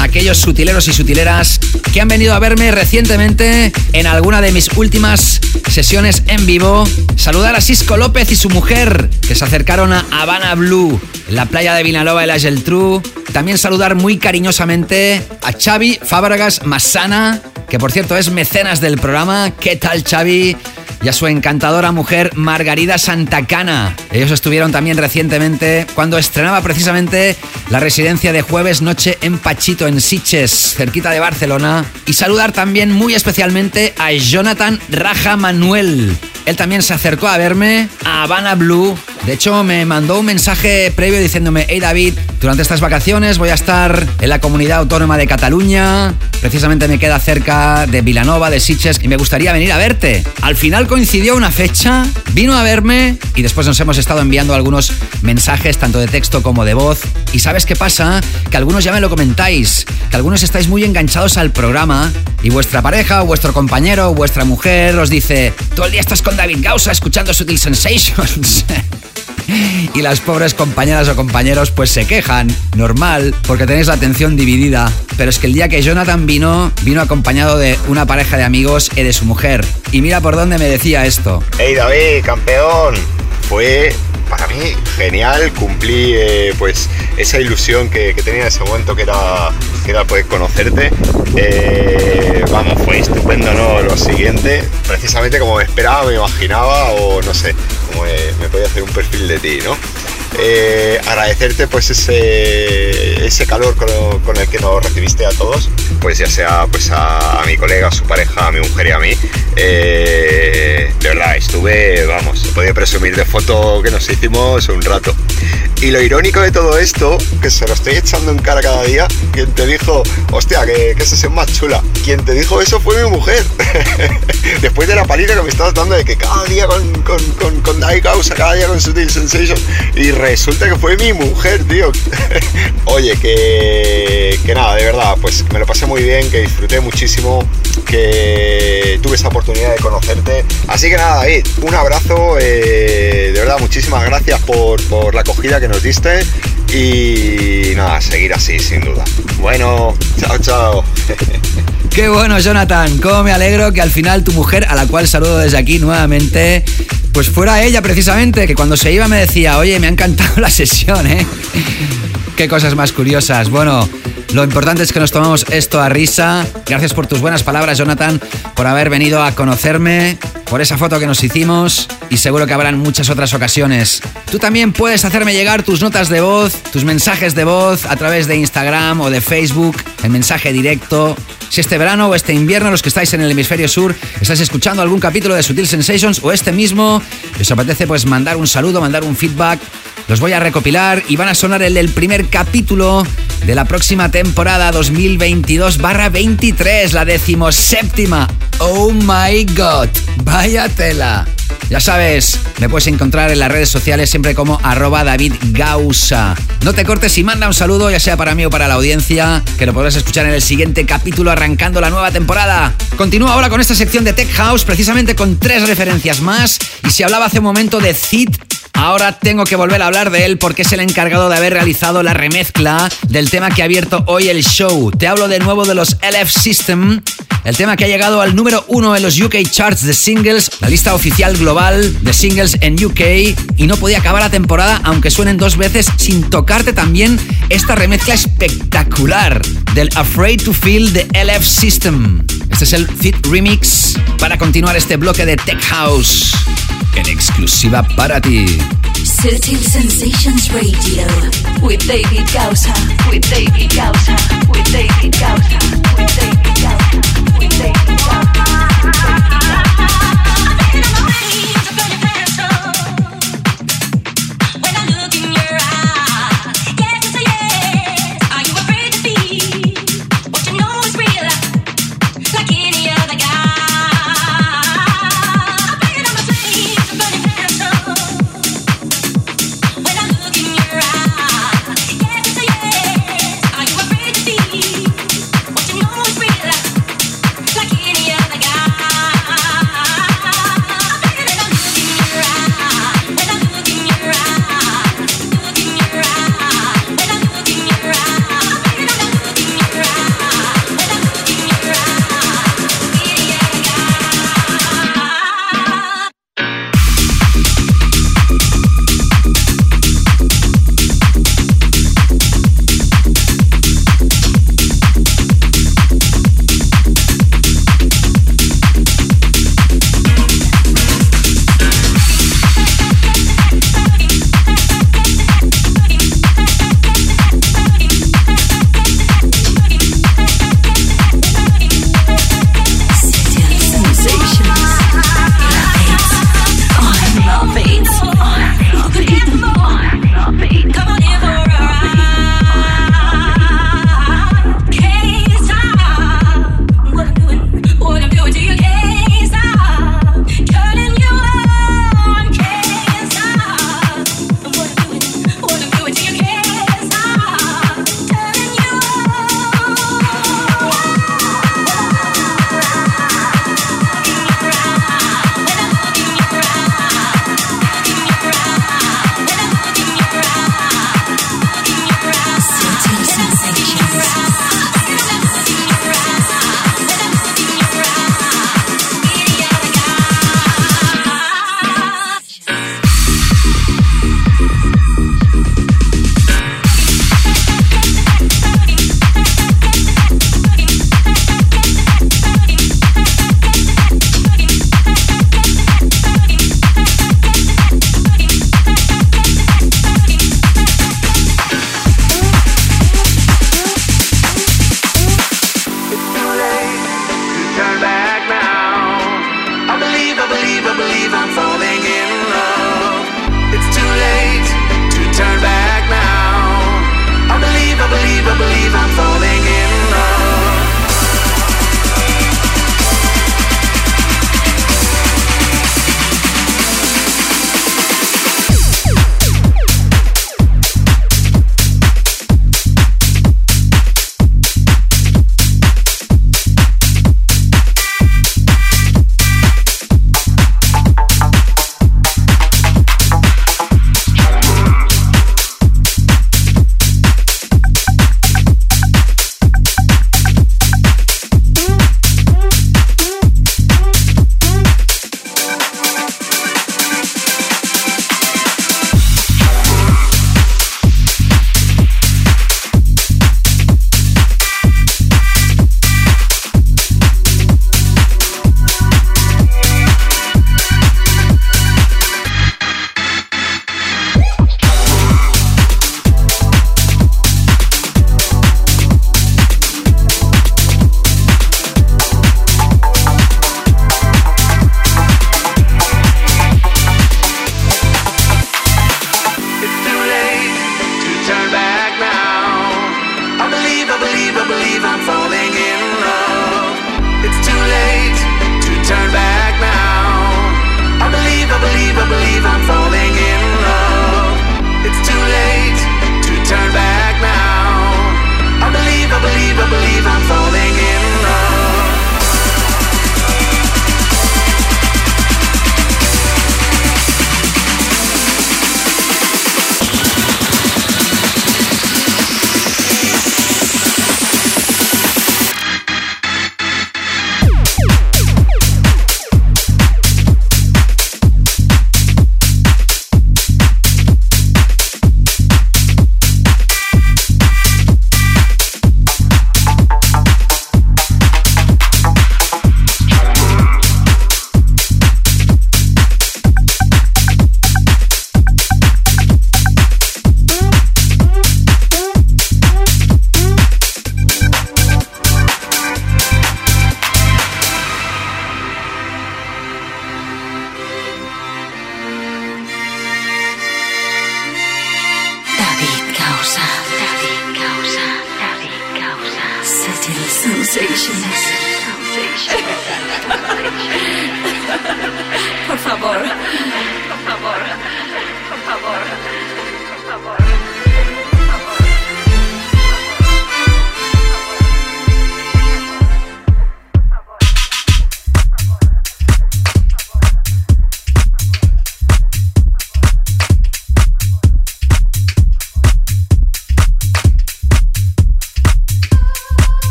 aquellos sutileros y sutileras que han venido a verme recientemente en alguna de mis últimas sesiones en vivo. Saludar a Cisco López y su mujer que se acercaron a Habana Blue en la playa de Vinalova y la Geltrú. También saludar muy cariñosamente a Xavi Fábregas Massana, que por cierto es mecenas del programa. ¿Qué tal Xavi? y a su encantadora mujer Margarida Santacana. Ellos estuvieron también recientemente cuando estrenaba precisamente la residencia de jueves noche en Pachito, en Siches, cerquita de Barcelona. Y saludar también muy especialmente a Jonathan Raja Manuel. Él también se acercó a verme a Habana Blue. De hecho, me mandó un mensaje previo diciéndome, hey David, durante estas vacaciones voy a estar en la comunidad autónoma de Cataluña. Precisamente me queda cerca de Vilanova, de Sitges, y me gustaría venir a verte. Al final coincidió una fecha, vino a verme y después nos hemos estado enviando algunos mensajes, tanto de texto como de voz. Y sabes qué pasa? Que algunos ya me lo comentáis, que algunos estáis muy enganchados al programa y vuestra pareja o vuestro compañero o vuestra mujer os dice, todo el día estás con David Gausa escuchando Sutil Sensations. [LAUGHS] y las pobres compañeras o compañeros pues se quejan, normal, porque tenéis la atención dividida. Pero es que el día que Jonathan vino, vino acompañado de una pareja de amigos y de su mujer. Y mira por dónde me decía esto. Hey David, campeón. Fue para mí genial, cumplí eh, pues esa ilusión que, tenía en ese momento que era, que era poder conocerte. Eh, vamos, fue estupendo, ¿no? Lo siguiente, precisamente como me esperaba, me imaginaba o no sé, como me podía hacer un perfil de ti, ¿no? Eh, agradecerte pues ese, ese calor con, el que nos recibiste a todos, pues ya sea pues a, mi colega, a su pareja, a mi mujer y a mí, Eh, de verdad, estuve, vamos, podía presumir de foto que nos hicimos un rato. Y lo irónico de todo esto, que se lo estoy echando en cara cada día, quien te dijo, hostia, que, que sesión más chula. Quien te dijo eso fue mi mujer. [LAUGHS] Después de la paliza que me estabas dando de que cada día con, con, con, con Die cada día con Sutil Sensation. Y resulta que fue mi mujer, tío. [LAUGHS] Oye, que, que nada, de verdad, pues me lo pasé muy bien, que disfruté muchísimo, que tuve esa oportunidad de conocerte. Así que nada, David, un abrazo, eh, de verdad, muchísimas gracias por, por la acogida que nos diste y nada, seguir así, sin duda. Bueno, chao, chao. [LAUGHS] Qué bueno, Jonathan. Cómo me alegro que al final tu mujer, a la cual saludo desde aquí nuevamente, pues fuera ella precisamente, que cuando se iba me decía, oye, me ha encantado la sesión, ¿eh? Qué cosas más curiosas. Bueno, lo importante es que nos tomamos esto a risa. Gracias por tus buenas palabras, Jonathan, por haber venido a conocerme, por esa foto que nos hicimos y seguro que habrán muchas otras ocasiones. Tú también puedes hacerme llegar tus notas de voz, tus mensajes de voz a través de Instagram o de Facebook, el mensaje directo. Si este verano o este invierno, los que estáis en el hemisferio sur, estáis escuchando algún capítulo de Sutil Sensations o este mismo, os apetece pues mandar un saludo, mandar un feedback, los voy a recopilar y van a sonar el del primer capítulo de la próxima temporada 2022-23, la decimoséptima. Oh my god, vaya tela. Ya sabes, me puedes encontrar en las redes sociales siempre como arroba David. No te cortes y manda un saludo, ya sea para mí o para la audiencia, que lo podrás escuchar en el siguiente capítulo arrancando la nueva temporada. Continúa ahora con esta sección de Tech House, precisamente con tres referencias más. Y si hablaba hace un momento de Cid, Ahora tengo que volver a hablar de él porque es el encargado de haber realizado la remezcla del tema que ha abierto hoy el show. Te hablo de nuevo de los LF System, el tema que ha llegado al número uno en los UK Charts de singles, la lista oficial global de singles en UK, y no podía acabar la temporada aunque suenen dos veces sin tocarte también esta remezcla espectacular del Afraid to Feel de LF System. Este es el Fit Remix para continuar este bloque de Tech House en exclusiva para ti. Sensations Radio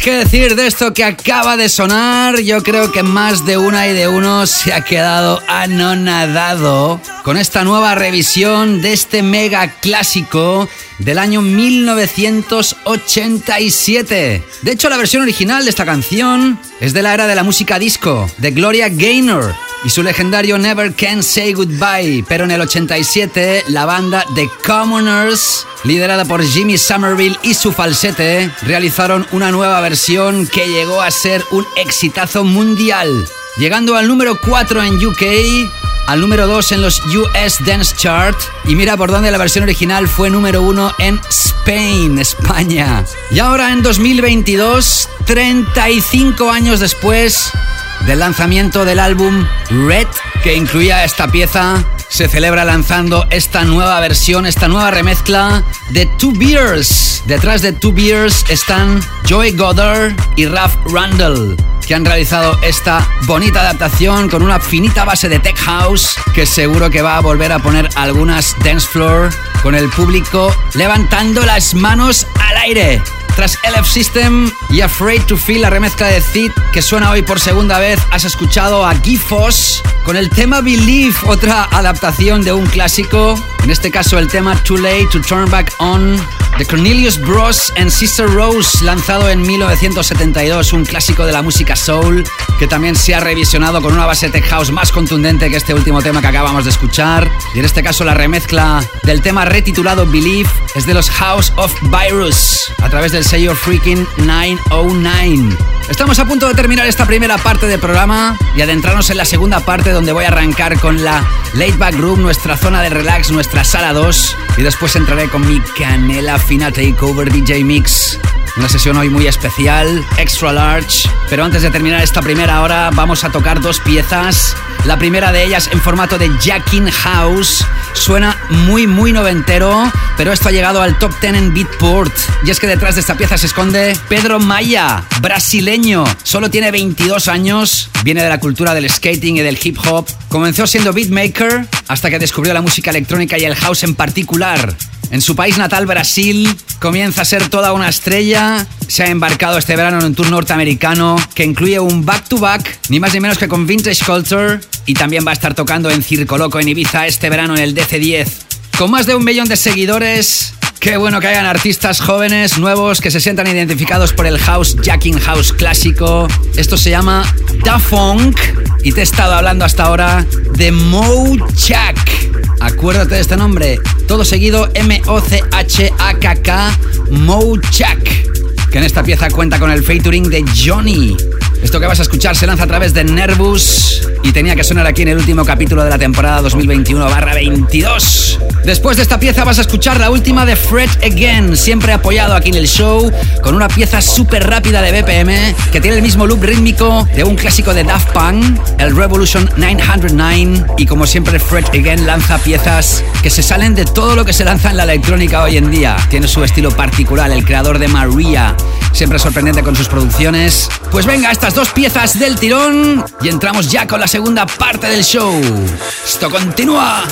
qué tienes que decir de esto que acaba de sonar? Yo creo que más de una y de uno se ha quedado anonadado con esta nueva revisión de este mega clásico del año 1987. De hecho, la versión original de esta canción es de la era de la música disco, de Gloria Gaynor y su legendario Never Can Say Goodbye. Pero en el 87, la banda The Commoners, liderada por Jimmy Somerville y su falsete, realizaron una nueva versión que llegó a ser un exitazo mundial. Llegando al número 4 en UK, al número 2 en los US Dance Chart y mira por dónde la versión original fue número 1 en Spain, España. Y ahora en 2022, 35 años después del lanzamiento del álbum Red, que incluía esta pieza, se celebra lanzando esta nueva versión, esta nueva remezcla de Two Beers. Detrás de Two Beers están Joey Goddard y Ralph Randall que han realizado esta bonita adaptación con una finita base de tech house que seguro que va a volver a poner algunas dance floor con el público levantando las manos al aire. Tras LF System y Afraid to Feel, la remezcla de Zid que suena hoy por segunda vez, has escuchado a Gifos con el tema Believe, otra adaptación de un clásico, en este caso el tema Too Late to Turn Back On de Cornelius Bros and Sister Rose, lanzado en 1972, un clásico de la música soul que también se ha revisionado con una base tech house más contundente que este último tema que acabamos de escuchar. Y en este caso la remezcla del tema retitulado Believe es de los House of Virus a través del sello Freaking 909. Estamos a punto de terminar esta primera parte del programa y adentrarnos en la segunda parte donde voy a arrancar con la Late Back Room, nuestra zona de relax, nuestra sala 2 y después entraré con mi canela fina takeover DJ Mix. Una sesión hoy muy especial, extra large. Pero antes de terminar esta primera hora, vamos a tocar dos piezas. La primera de ellas en formato de Jackin House. Suena muy, muy noventero, pero esto ha llegado al top 10 en Beatport. Y es que detrás de esta pieza se esconde Pedro Maya, brasileño. Solo tiene 22 años, viene de la cultura del skating y del hip hop. Comenzó siendo beatmaker hasta que descubrió la música electrónica y el house en particular. En su país natal, Brasil, comienza a ser toda una estrella. Se ha embarcado este verano en un tour norteamericano que incluye un back-to-back, ni más ni menos que con Vintage Culture, y también va a estar tocando en Circo Loco en Ibiza este verano en el DC10. Con más de un millón de seguidores, Qué bueno que hayan artistas jóvenes, nuevos, que se sientan identificados por el house, Jacking House clásico. Esto se llama Da Funk y te he estado hablando hasta ahora de Mochak. Acuérdate de este nombre. Todo seguido M-O-C-H-A-K-K, Mochak. Que en esta pieza cuenta con el featuring de Johnny. Esto que vas a escuchar se lanza a través de Nervous y tenía que sonar aquí en el último capítulo de la temporada 2021-22. Después de esta pieza vas a escuchar la última de Fred Again, siempre apoyado aquí en el show, con una pieza súper rápida de BPM que tiene el mismo loop rítmico de un clásico de Daft Punk, el Revolution 909. Y como siempre, Fred Again lanza piezas que se salen de todo lo que se lanza en la electrónica hoy en día. Tiene su estilo particular, el creador de Maria, siempre sorprendente con sus producciones. Pues venga, estas dos piezas del tirón y entramos ya con la segunda parte del show. Esto continúa.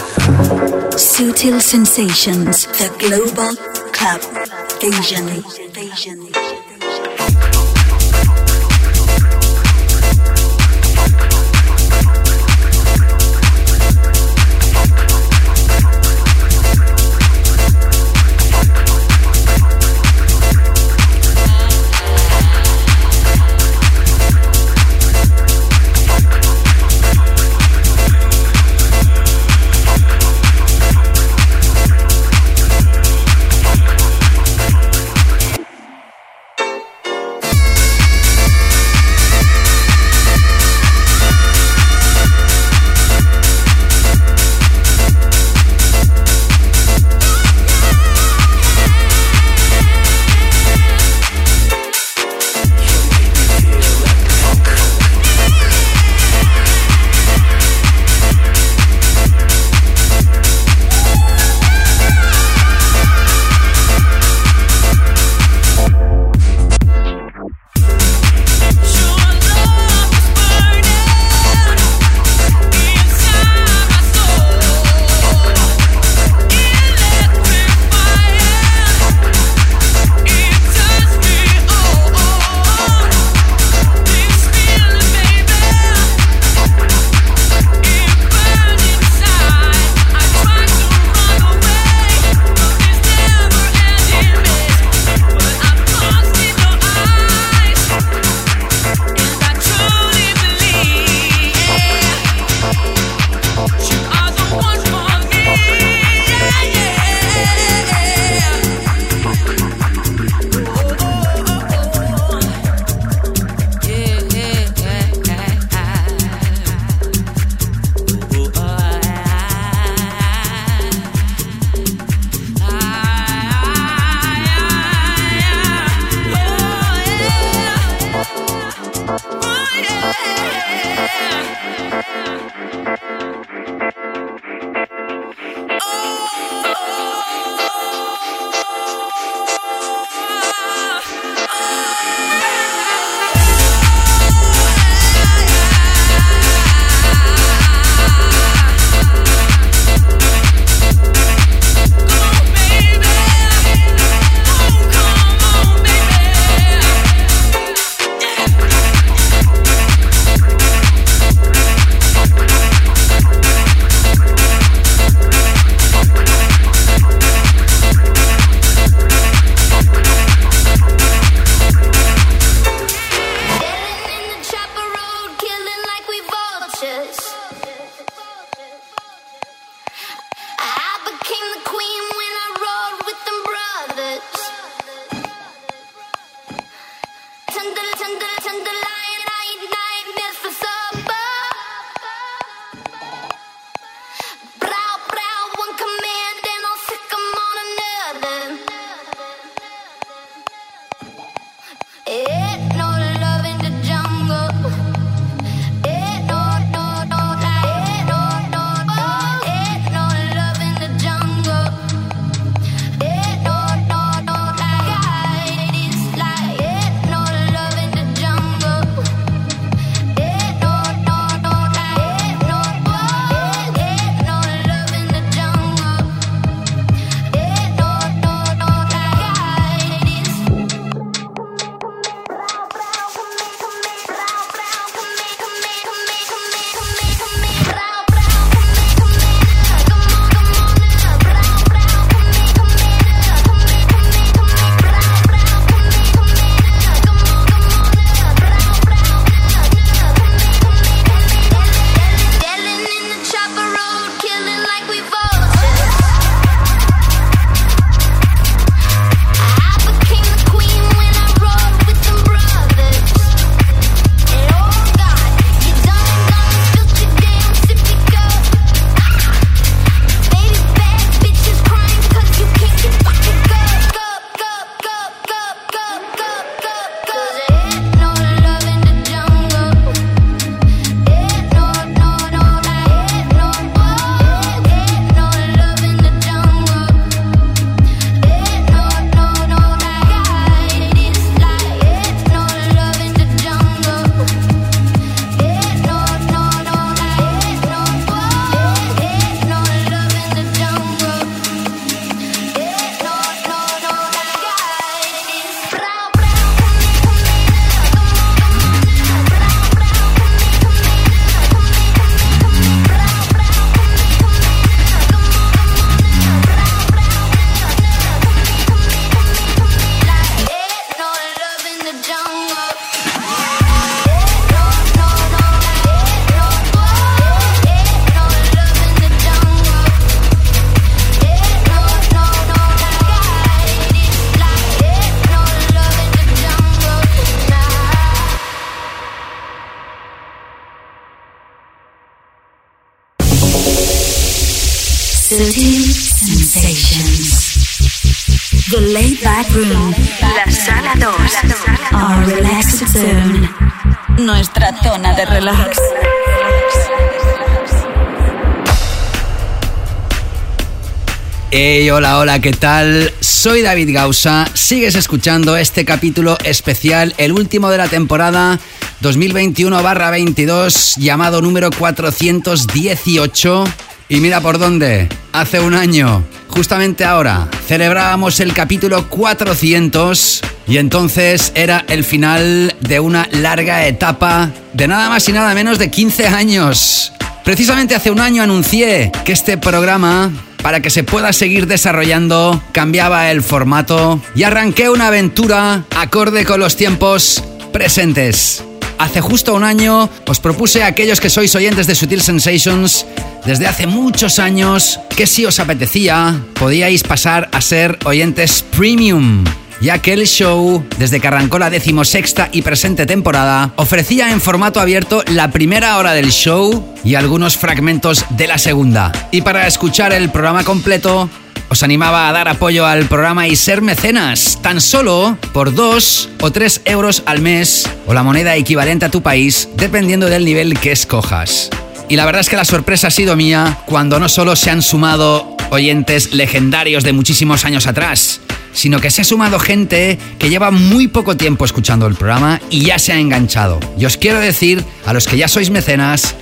Hola, hola, ¿qué tal? Soy David Gausa. Sigues escuchando este capítulo especial, el último de la temporada 2021-22, llamado número 418. Y mira por dónde. Hace un año, justamente ahora, celebrábamos el capítulo 400 y entonces era el final de una larga etapa de nada más y nada menos de 15 años. Precisamente hace un año anuncié que este programa, para que se pueda seguir desarrollando, cambiaba el formato y arranqué una aventura acorde con los tiempos presentes. Hace justo un año os propuse a aquellos que sois oyentes de Sutil Sensations desde hace muchos años que si os apetecía podíais pasar a ser oyentes premium ya que el show, desde que arrancó la decimosexta y presente temporada, ofrecía en formato abierto la primera hora del show y algunos fragmentos de la segunda. Y para escuchar el programa completo, os animaba a dar apoyo al programa y ser mecenas, tan solo por 2 o 3 euros al mes o la moneda equivalente a tu país, dependiendo del nivel que escojas. Y la verdad es que la sorpresa ha sido mía cuando no solo se han sumado oyentes legendarios de muchísimos años atrás, sino que se ha sumado gente que lleva muy poco tiempo escuchando el programa y ya se ha enganchado. Y os quiero decir, a los que ya sois mecenas,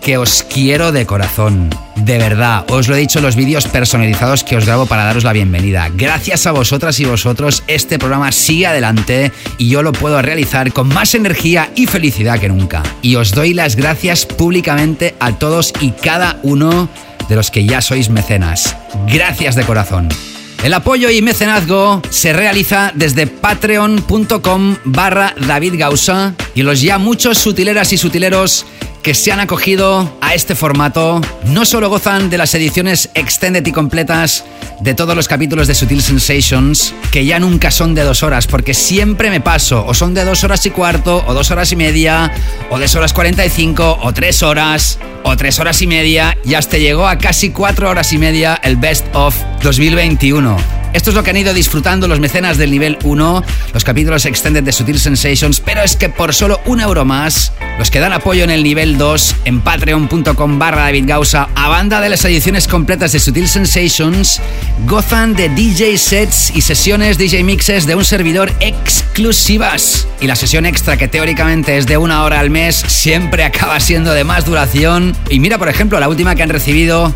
que os quiero de corazón. De verdad, os lo he dicho en los vídeos personalizados que os grabo para daros la bienvenida. Gracias a vosotras y vosotros, este programa sigue adelante y yo lo puedo realizar con más energía y felicidad que nunca. Y os doy las gracias públicamente a todos y cada uno de los que ya sois mecenas. Gracias de corazón. El apoyo y mecenazgo se realiza desde patreon.com barra David y los ya muchos sutileras y sutileros que se han acogido a este formato no solo gozan de las ediciones extended y completas de todos los capítulos de Sutil Sensations, que ya nunca son de dos horas, porque siempre me paso, o son de dos horas y cuarto, o dos horas y media, o dos horas cuarenta y cinco, o tres horas, o tres horas y media, y hasta llegó a casi cuatro horas y media el Best of 2021. Esto es lo que han ido disfrutando los mecenas del nivel 1, los capítulos extended de Sutil Sensations, pero es que por solo un euro más, los que dan apoyo en el nivel 2 en patreon.com barra David Gausa, a banda de las ediciones completas de Sutil Sensations, gozan de DJ sets y sesiones DJ mixes de un servidor exclusivas. Y la sesión extra, que teóricamente es de una hora al mes, siempre acaba siendo de más duración. Y mira, por ejemplo, la última que han recibido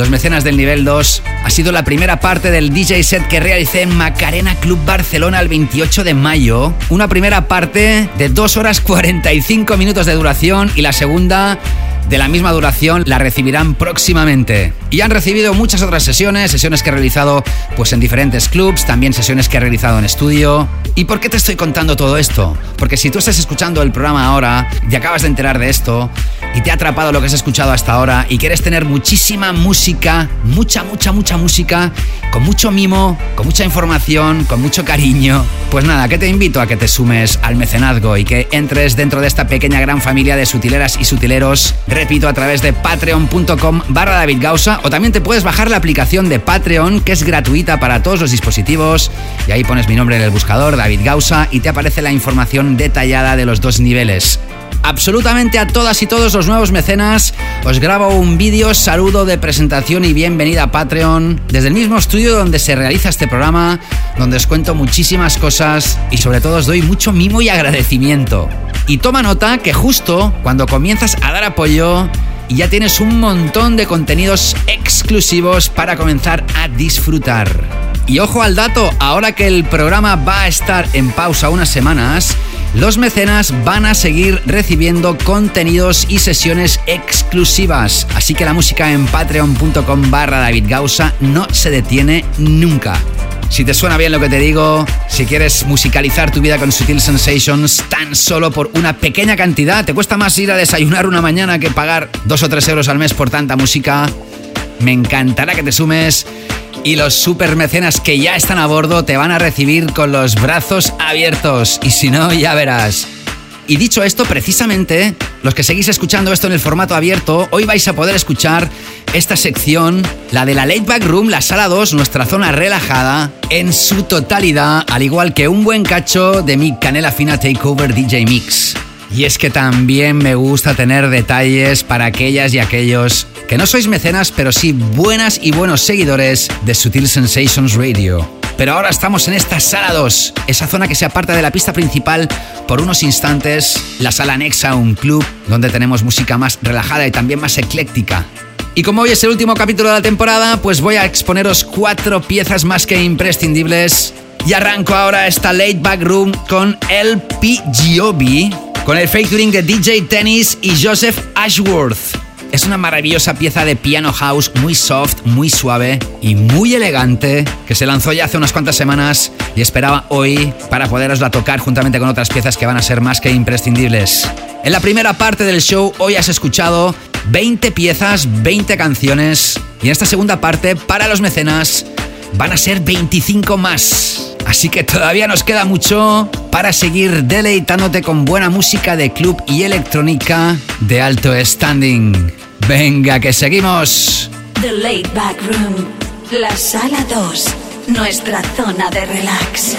los mecenas del nivel 2 ha sido la primera parte del DJ set que realicé en Macarena Club Barcelona el 28 de mayo. Una primera parte de 2 horas 45 minutos de duración y la segunda de la misma duración la recibirán próximamente. Y han recibido muchas otras sesiones, sesiones que he realizado pues en diferentes clubs, también sesiones que he realizado en estudio. ¿Y por qué te estoy contando todo esto? Porque si tú estás escuchando el programa ahora y acabas de enterar de esto y te ha atrapado lo que has escuchado hasta ahora y quieres tener muchísima música, mucha, mucha, mucha música, con mucho mimo, con mucha información, con mucho cariño, pues nada, que te invito a que te sumes al mecenazgo y que entres dentro de esta pequeña gran familia de sutileras y sutileros, repito, a través de patreon.com barra David Gausa o también te puedes bajar la aplicación de Patreon que es gratuita para todos los dispositivos y ahí pones mi nombre en el buscador, David Gausa, y te aparece la información detallada de los dos niveles absolutamente a todas y todos los nuevos mecenas. Os grabo un vídeo, saludo de presentación y bienvenida a Patreon desde el mismo estudio donde se realiza este programa, donde os cuento muchísimas cosas y sobre todo os doy mucho mimo y agradecimiento. Y toma nota que justo cuando comienzas a dar apoyo ya tienes un montón de contenidos exclusivos para comenzar a disfrutar. Y ojo al dato, ahora que el programa va a estar en pausa unas semanas, los mecenas van a seguir recibiendo contenidos y sesiones exclusivas. Así que la música en patreon.com barra David Gausa no se detiene nunca. Si te suena bien lo que te digo, si quieres musicalizar tu vida con Sutil Sensations tan solo por una pequeña cantidad, te cuesta más ir a desayunar una mañana que pagar dos o tres euros al mes por tanta música, me encantará que te sumes y los super mecenas que ya están a bordo te van a recibir con los brazos abiertos. Y si no, ya verás. Y dicho esto, precisamente, los que seguís escuchando esto en el formato abierto, hoy vais a poder escuchar esta sección, la de la Late Back Room, la sala 2, nuestra zona relajada, en su totalidad, al igual que un buen cacho de mi canela fina Takeover DJ Mix. Y es que también me gusta tener detalles para aquellas y aquellos que no sois mecenas, pero sí buenas y buenos seguidores de Sutil Sensations Radio. Pero ahora estamos en esta sala 2, esa zona que se aparta de la pista principal por unos instantes, la sala anexa a un club donde tenemos música más relajada y también más ecléctica. Y como hoy es el último capítulo de la temporada, pues voy a exponeros cuatro piezas más que imprescindibles. Y arranco ahora esta late back room con LP Giobi, con el featuring de DJ Tennis y Joseph Ashworth. Es una maravillosa pieza de piano house muy soft, muy suave y muy elegante que se lanzó ya hace unas cuantas semanas y esperaba hoy para poderosla tocar juntamente con otras piezas que van a ser más que imprescindibles. En la primera parte del show hoy has escuchado 20 piezas, 20 canciones y en esta segunda parte para los mecenas van a ser 25 más. Así que todavía nos queda mucho para seguir deleitándote con buena música de club y electrónica de alto standing. Venga, que seguimos. The Late Back Room, la sala 2, nuestra zona de relax.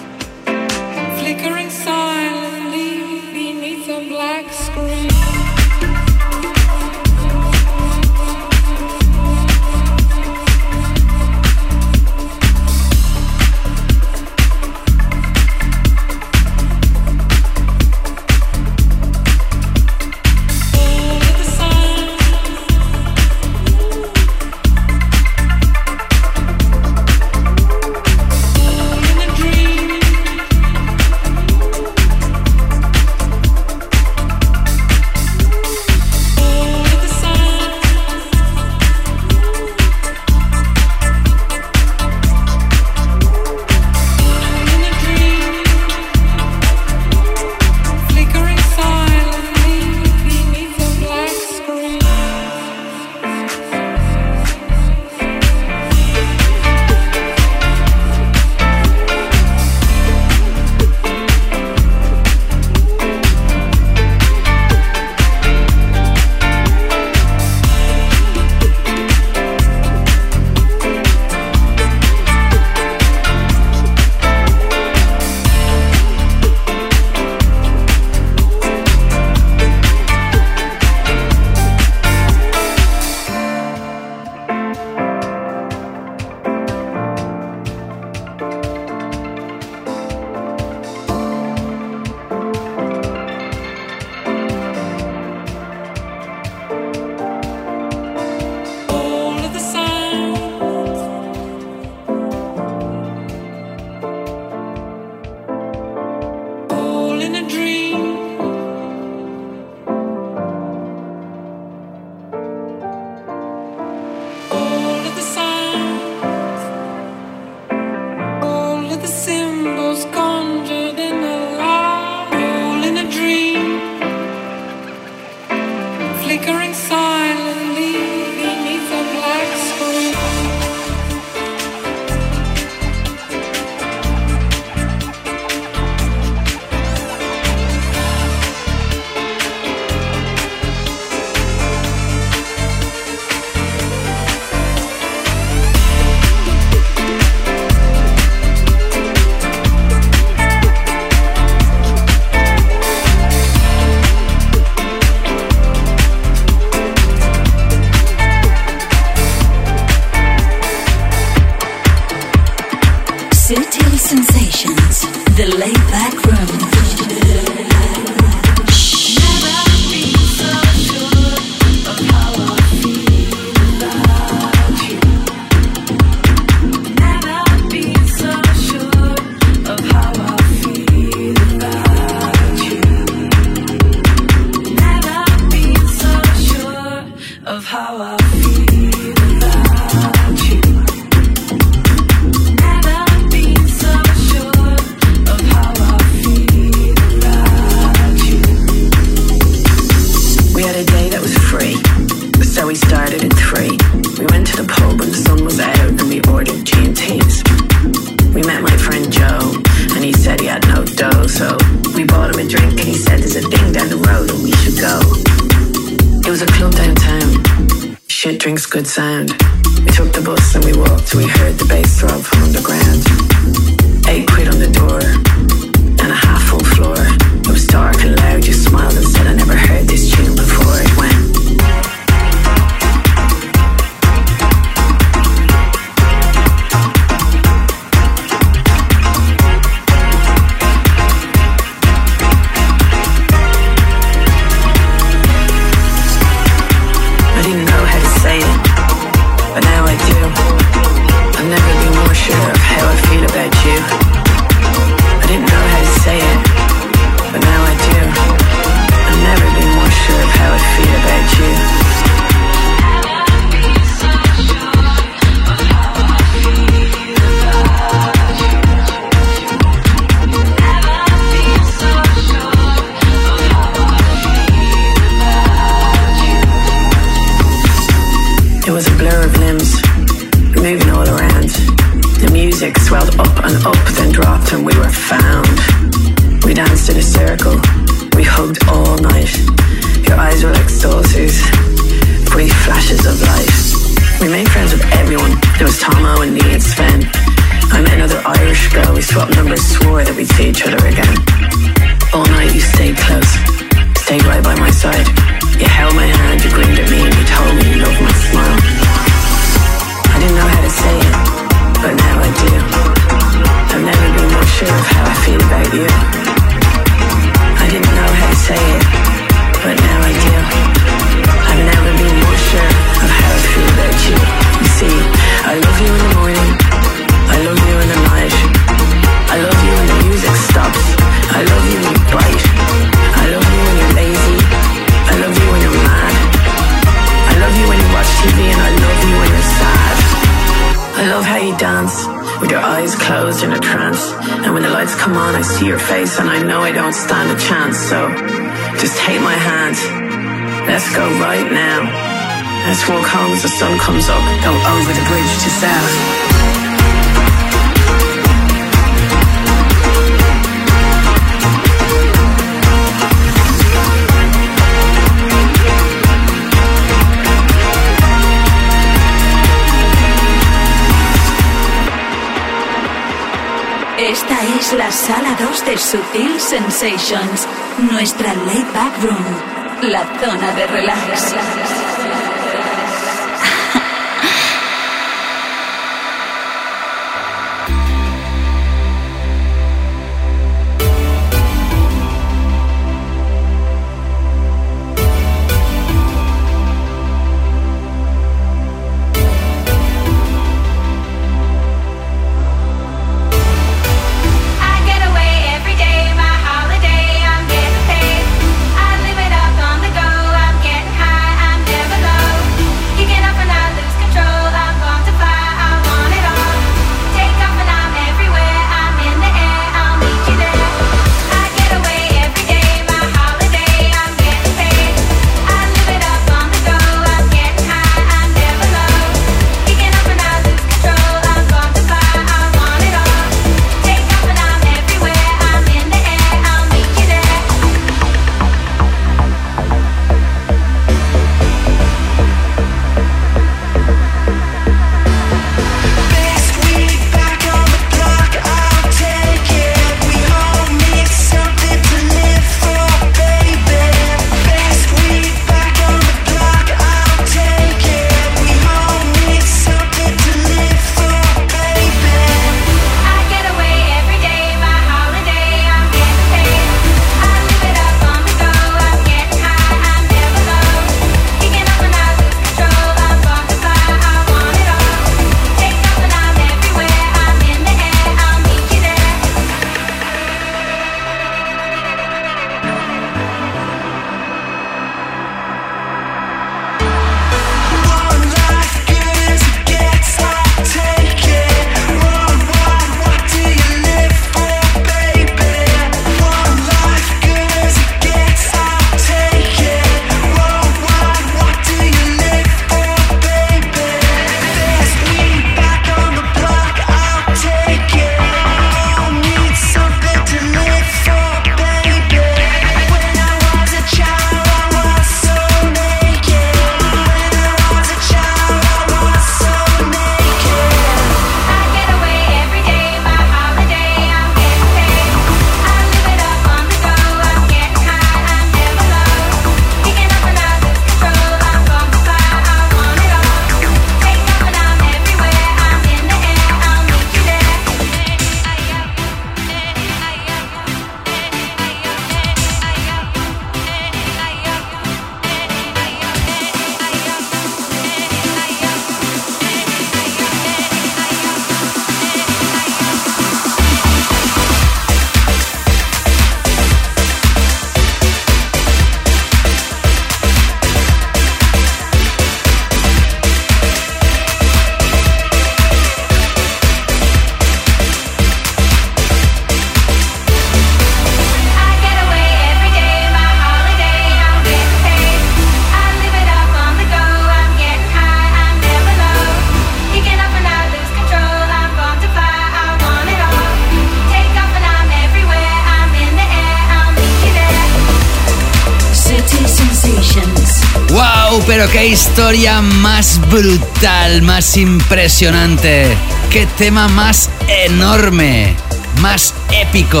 Pero qué historia más brutal, más impresionante. Qué tema más enorme, más épico.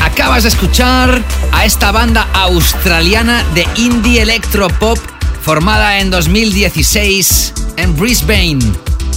Acabas de escuchar a esta banda australiana de indie electropop formada en 2016 en Brisbane.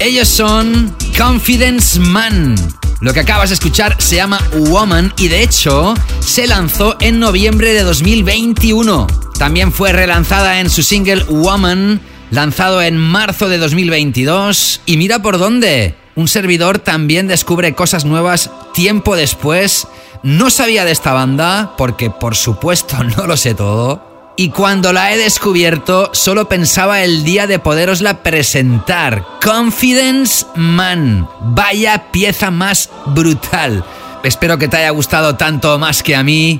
Ellos son Confidence Man. Lo que acabas de escuchar se llama Woman y de hecho se lanzó en noviembre de 2021. También fue relanzada en su single Woman, lanzado en marzo de 2022. Y mira por dónde. Un servidor también descubre cosas nuevas tiempo después. No sabía de esta banda, porque por supuesto [LAUGHS] no lo sé todo. Y cuando la he descubierto, solo pensaba el día de poderosla presentar. Confidence Man. Vaya pieza más brutal. Espero que te haya gustado tanto más que a mí.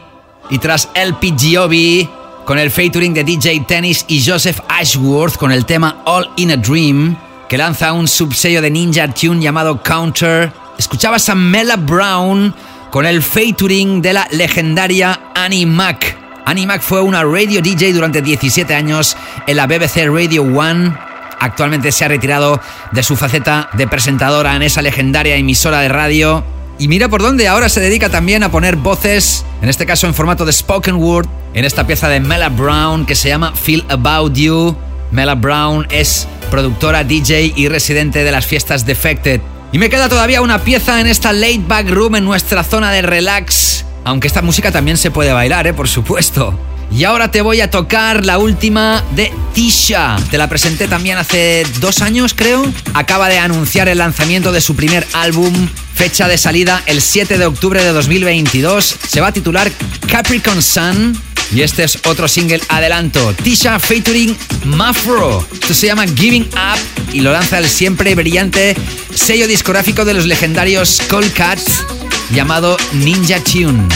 Y tras LPGOB, con el featuring de DJ Tennis y Joseph Ashworth con el tema All in a Dream, que lanza un subsello de Ninja Tune llamado Counter, escuchabas a Mela Brown con el featuring de la legendaria Annie Mac. Annie Mac fue una radio DJ durante 17 años en la BBC Radio 1. Actualmente se ha retirado de su faceta de presentadora en esa legendaria emisora de radio. Y mira por dónde ahora se dedica también a poner voces, en este caso en formato de spoken word, en esta pieza de Mela Brown que se llama Feel About You. Mela Brown es productora, DJ y residente de las fiestas Defected. Y me queda todavía una pieza en esta late back room en nuestra zona de relax aunque esta música también se puede bailar, ¿eh? por supuesto. Y ahora te voy a tocar la última de Tisha. Te la presenté también hace dos años, creo. Acaba de anunciar el lanzamiento de su primer álbum. Fecha de salida el 7 de octubre de 2022. Se va a titular Capricorn Sun. Y este es otro single adelanto. Tisha featuring Mafro. Esto se llama Giving Up y lo lanza el siempre brillante sello discográfico de los legendarios Cold Cats llamado Ninja Tune.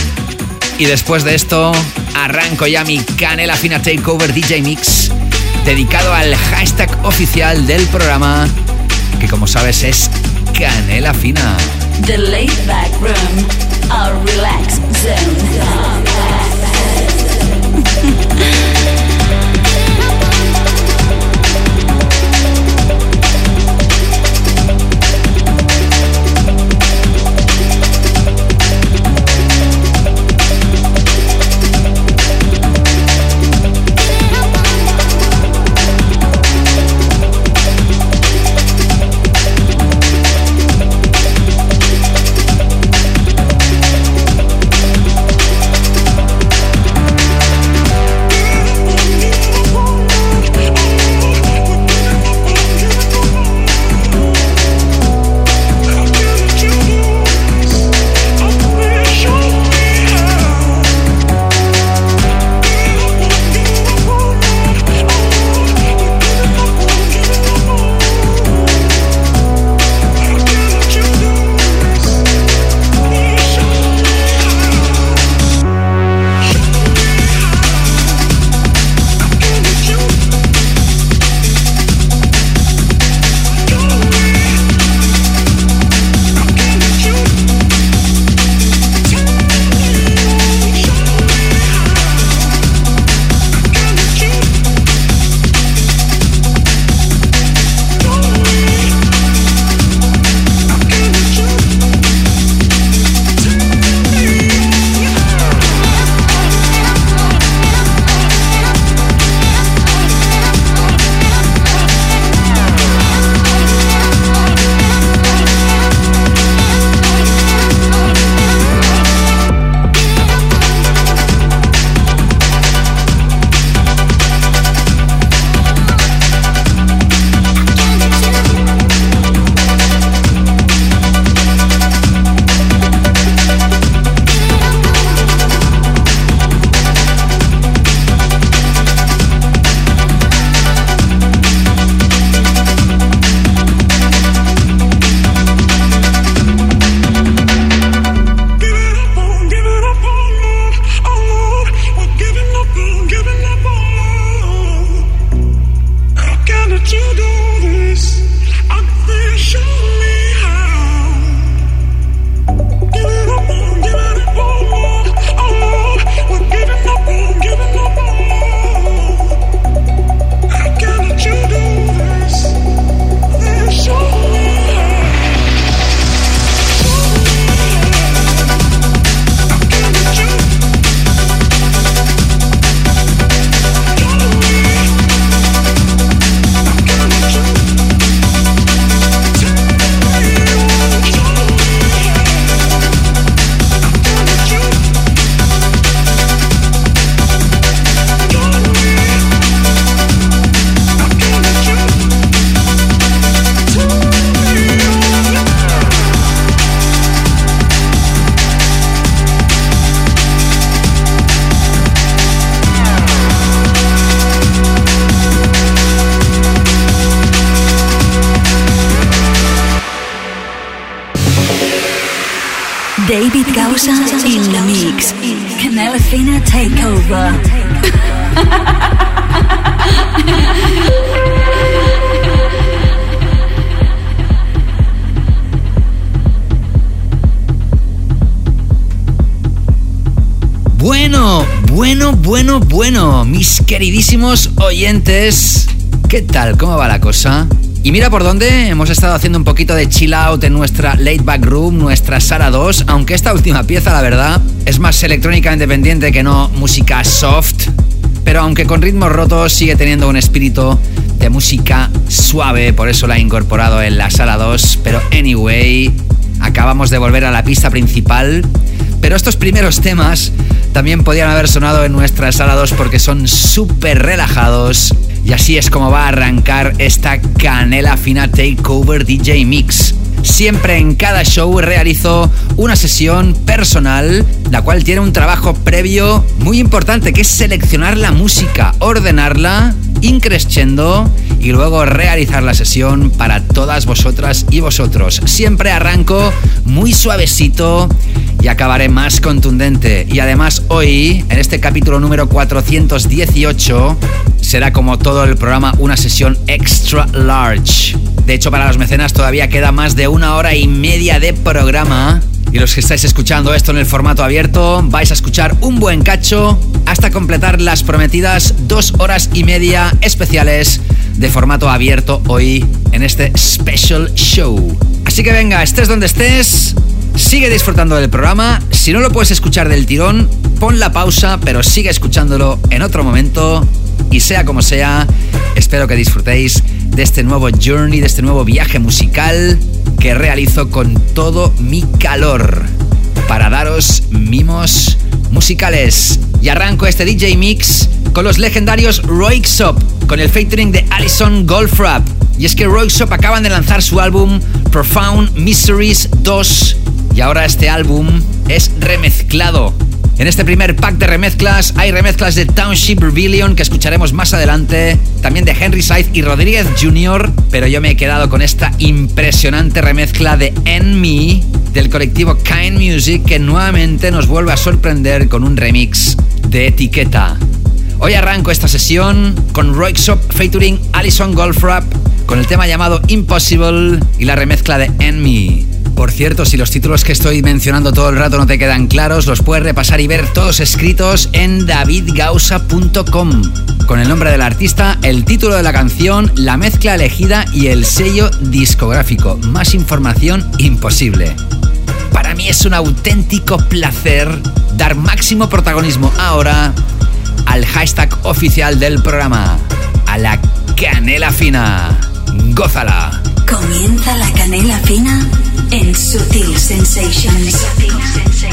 Y después de esto, arranco ya mi Canela Fina Takeover DJ Mix, dedicado al hashtag oficial del programa, que como sabes es Canela Fina. [LAUGHS] queridísimos oyentes, ¿qué tal? ¿Cómo va la cosa? Y mira por dónde hemos estado haciendo un poquito de chill out en nuestra late back room, nuestra sala 2, aunque esta última pieza, la verdad, es más electrónica independiente que no música soft, pero aunque con ritmos rotos sigue teniendo un espíritu de música suave, por eso la he incorporado en la sala 2, pero anyway, acabamos de volver a la pista principal, pero estos primeros temas también podían haber sonado en nuestra sala 2 porque son súper relajados. Y así es como va a arrancar esta canela fina Takeover DJ Mix. Siempre en cada show realizo una sesión personal, la cual tiene un trabajo previo muy importante, que es seleccionar la música, ordenarla, increscendo y luego realizar la sesión para todas vosotras y vosotros. Siempre arranco muy suavecito y acabaré más contundente. Y además hoy, en este capítulo número 418, será como todo el programa una sesión extra large. De hecho, para los mecenas todavía queda más de una hora y media de programa. Y los que estáis escuchando esto en el formato abierto, vais a escuchar un buen cacho hasta completar las prometidas dos horas y media especiales de formato abierto hoy en este special show. Así que venga, estés donde estés, sigue disfrutando del programa. Si no lo puedes escuchar del tirón, pon la pausa, pero sigue escuchándolo en otro momento. Y sea como sea, espero que disfrutéis de este nuevo journey, de este nuevo viaje musical que realizo con todo mi calor para daros mimos musicales. Y arranco este DJ Mix con los legendarios Roixop, con el featuring de Alison Goldfrapp. Y es que Roixop acaban de lanzar su álbum Profound Mysteries 2 ahora este álbum es remezclado. En este primer pack de remezclas hay remezclas de Township Rebellion que escucharemos más adelante, también de Henry Scythe y Rodríguez Jr., pero yo me he quedado con esta impresionante remezcla de Enemy del colectivo Kind Music que nuevamente nos vuelve a sorprender con un remix de etiqueta. Hoy arranco esta sesión con Roixop featuring Alison Goldfrapp con el tema llamado Impossible y la remezcla de Enemy. Por cierto, si los títulos que estoy mencionando todo el rato no te quedan claros, los puedes repasar y ver todos escritos en davidgausa.com. Con el nombre del artista, el título de la canción, la mezcla elegida y el sello discográfico. Más información imposible. Para mí es un auténtico placer dar máximo protagonismo ahora al hashtag oficial del programa, a la canela fina. Gózala. Comienza la canela fina en Sutil Sensations.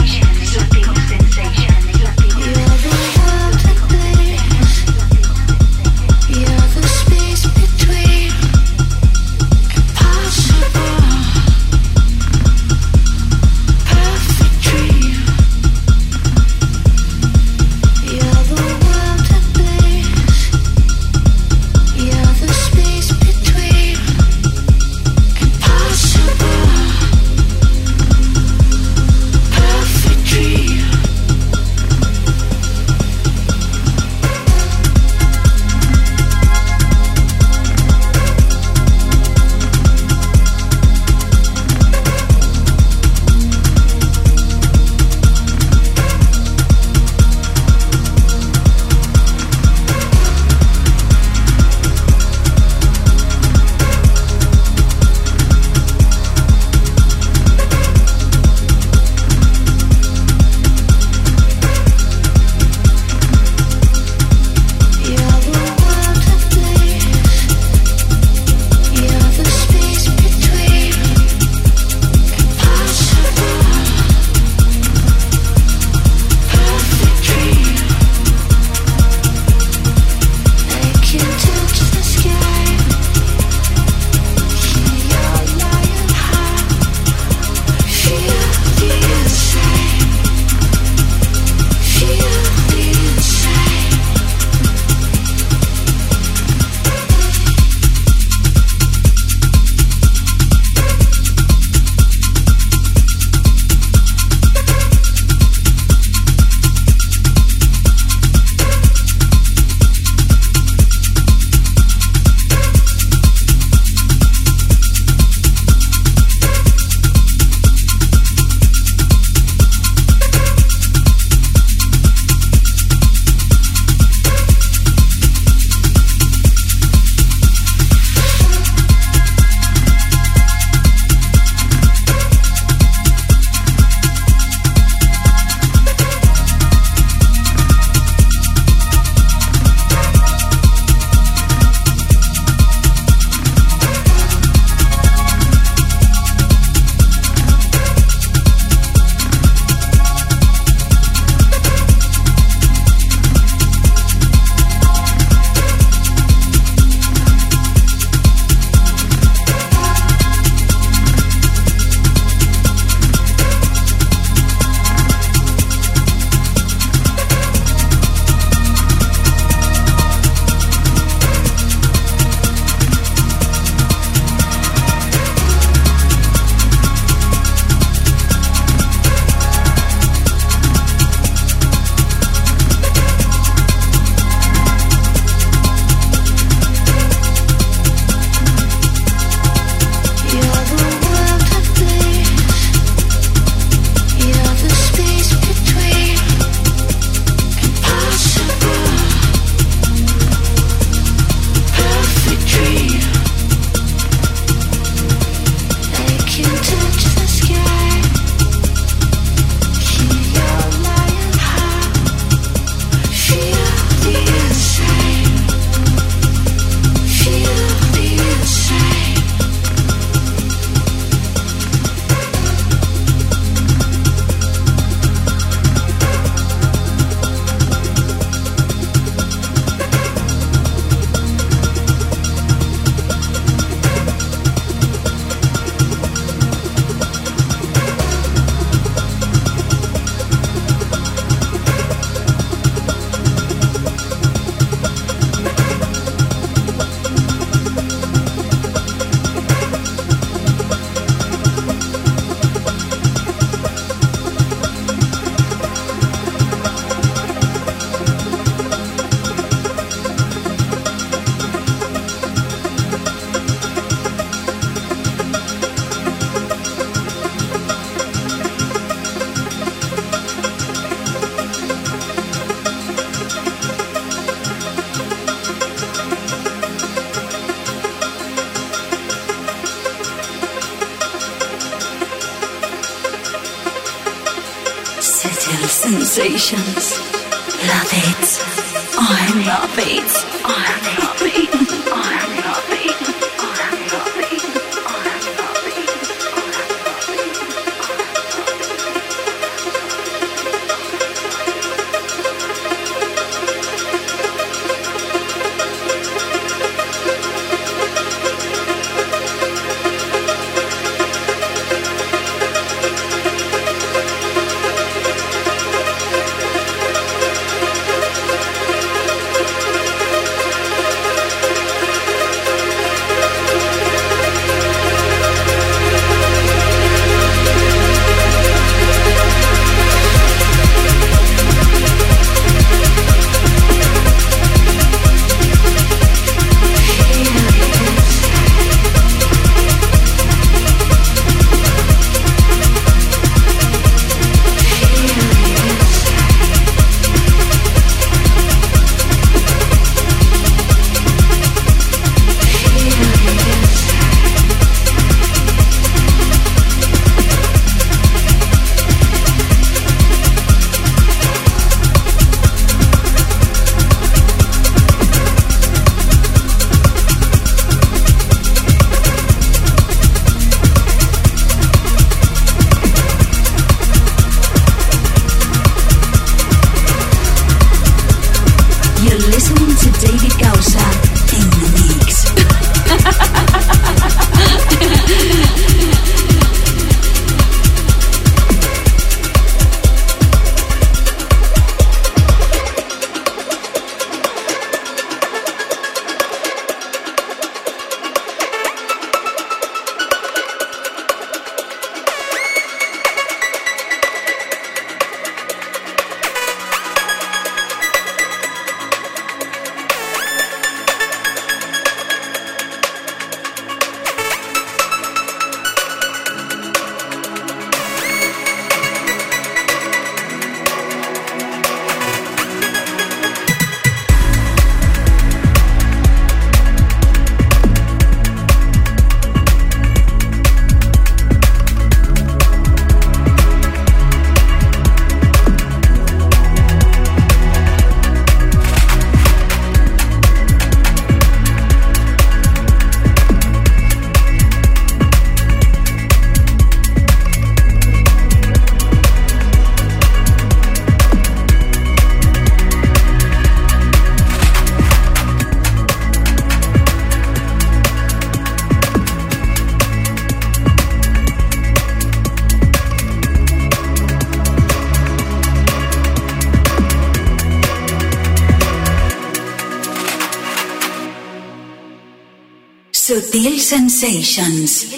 Sensations.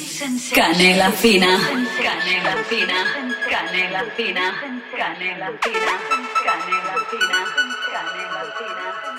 Canela fina. Canela fina. Canela fina. Canela fina. Canela fina. Canela fina.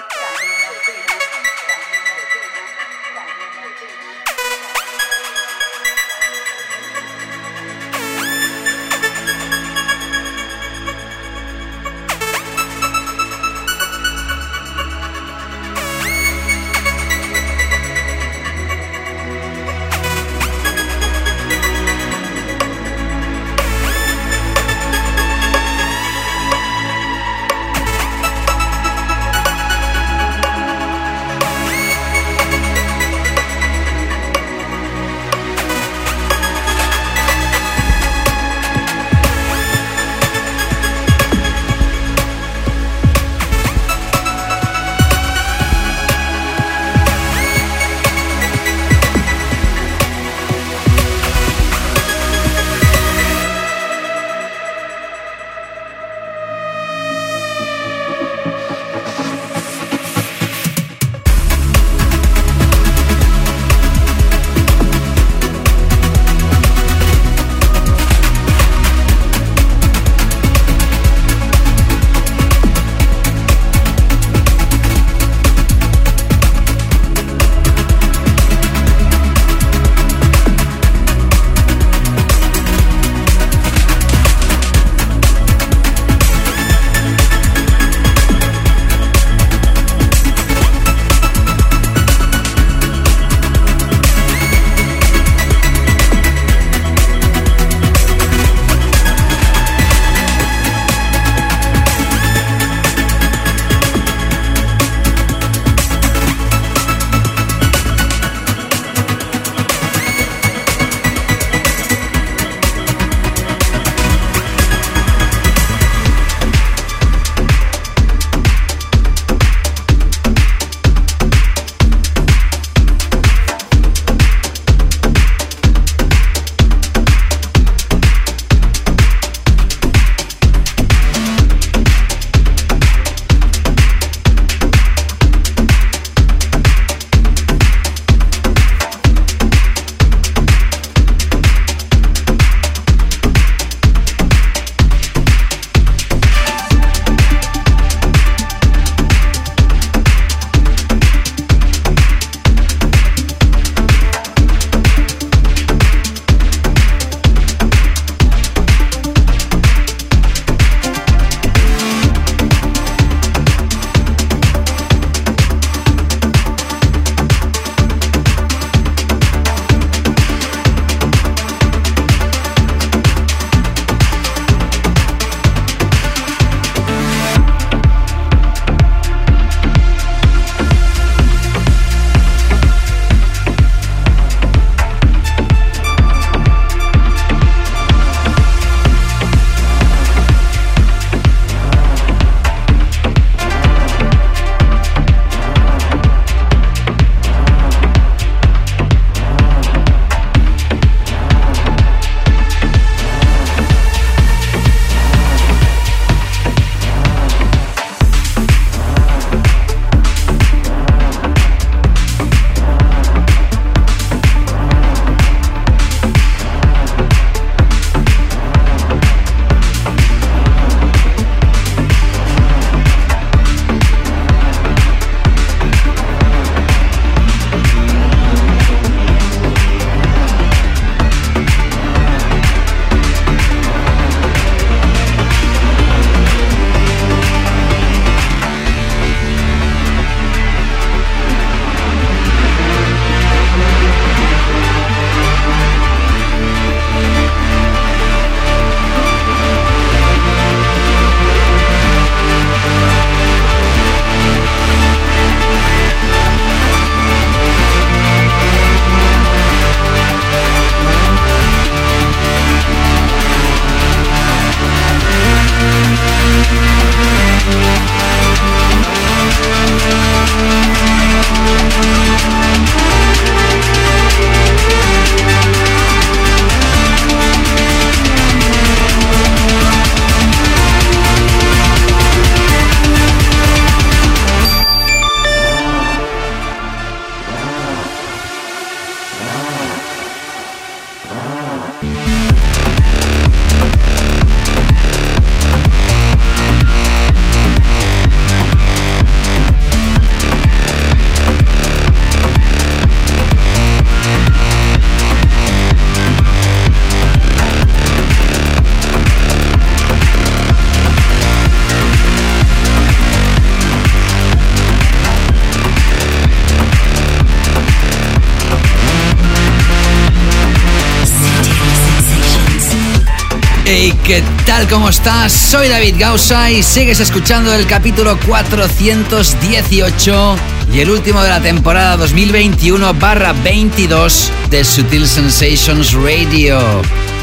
¿Qué tal? ¿Cómo estás? Soy David Gausa y sigues escuchando el capítulo 418 y el último de la temporada 2021-22 de Sutil Sensations Radio.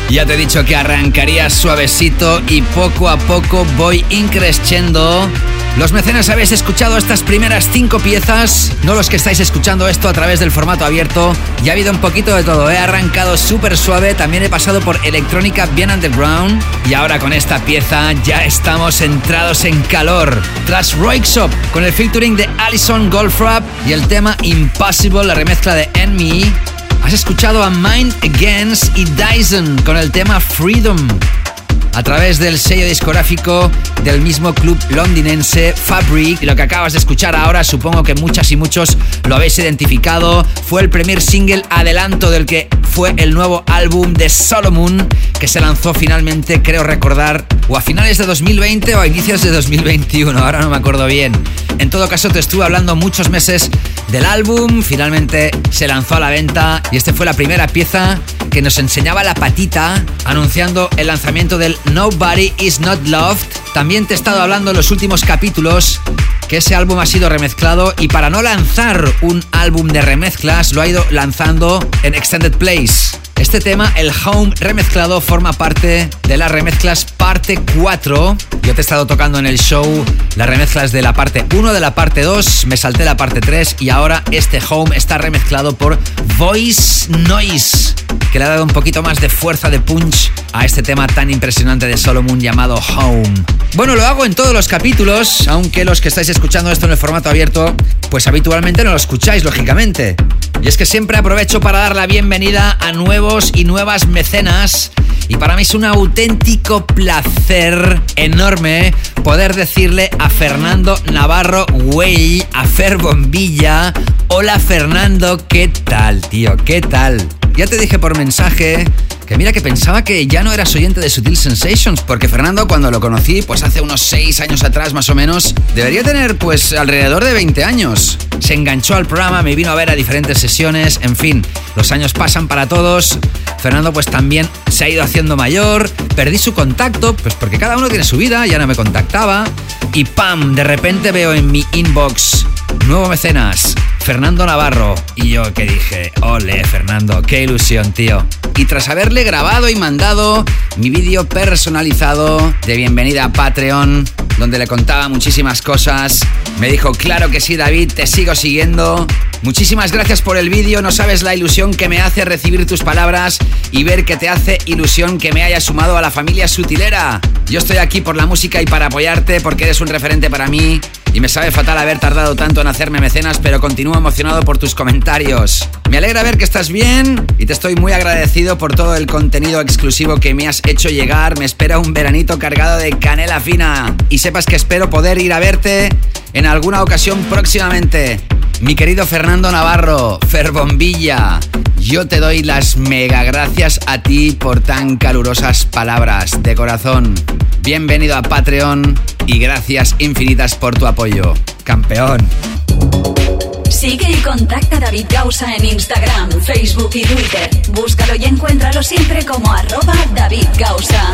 Ya te he dicho que arrancaría suavecito y poco a poco voy increciendo. Los mecenas habéis escuchado estas primeras cinco piezas, no los que estáis escuchando esto a través del formato abierto. Ya ha habido un poquito de todo, he arrancado súper suave, también he pasado por electrónica bien underground. Y ahora con esta pieza ya estamos entrados en calor. Tras Roixop con el featuring de Alison Goldfrapp y el tema Impossible, la remezcla de Enemy, Has escuchado a Mind Against y Dyson con el tema Freedom a través del sello discográfico del mismo club londinense Fabric. Y lo que acabas de escuchar ahora, supongo que muchas y muchos lo habéis identificado, fue el primer single adelanto del que fue el nuevo álbum de Solomon, que se lanzó finalmente, creo recordar, o a finales de 2020 o a inicios de 2021, ahora no me acuerdo bien. En todo caso, te estuve hablando muchos meses del álbum, finalmente se lanzó a la venta y esta fue la primera pieza que nos enseñaba la patita anunciando el lanzamiento del Nobody Is Not Loved. También te he estado hablando en los últimos capítulos que ese álbum ha sido remezclado y para no lanzar un álbum de remezclas lo ha ido lanzando en Extended Plays. Este tema, el Home remezclado, forma parte de las remezclas parte 4. Yo te he estado tocando en el show las remezclas de la parte 1, de la parte 2, me salté la parte 3 y ahora este Home está remezclado por Voice Noise, que le ha dado un poquito más de fuerza de punch a este tema tan impresionante de Solomon llamado Home. Bueno, lo hago en todos los capítulos, aunque los que estáis escuchando esto en el formato abierto, pues habitualmente no lo escucháis, lógicamente. Y es que siempre aprovecho para dar la bienvenida a nuevos y nuevas mecenas. Y para mí es un auténtico placer enorme poder decirle a Fernando Navarro Way, a Fer Bombilla, hola Fernando, ¿qué tal, tío? ¿Qué tal? Ya te dije por mensaje que mira que pensaba que ya no eras oyente de Sutil Sensations, porque Fernando cuando lo conocí, pues hace unos 6 años atrás más o menos, debería tener pues alrededor de 20 años. Se enganchó al programa, me vino a ver a diferentes sesiones, en fin, los años pasan para todos. Fernando pues también se ha ido haciendo mayor, perdí su contacto, pues porque cada uno tiene su vida, ya no me contactaba. Y ¡pam! De repente veo en mi inbox, nuevo mecenas, Fernando Navarro. Y yo que dije, ole Fernando, qué ilusión, tío. Y tras haberle grabado y mandado mi vídeo personalizado de bienvenida a Patreon, donde le contaba muchísimas cosas, me dijo, claro que sí David, te sigo siguiendo. Muchísimas gracias por el vídeo, no sabes la ilusión que me hace recibir tus palabras y ver que te hace ilusión que me haya sumado a la familia sutilera. Yo estoy aquí por la música y para apoyarte porque eres un referente para mí y me sabe fatal haber tardado tanto en hacerme mecenas, pero continúo emocionado por tus comentarios. Me alegra ver que estás bien y te estoy muy agradecido por todo el contenido exclusivo que me has hecho llegar. Me espera un veranito cargado de canela fina y sepas que espero poder ir a verte en alguna ocasión próximamente. Mi querido Fernando Navarro, Ferbombilla, yo te doy las mega gracias a ti por tan calurosas palabras de corazón. Bienvenido a Patreon y gracias infinitas por tu apoyo. Campeón. Sigue y contacta a David Gausa en Instagram, Facebook y Twitter. Búscalo y encuéntralo siempre como arroba David Gausa.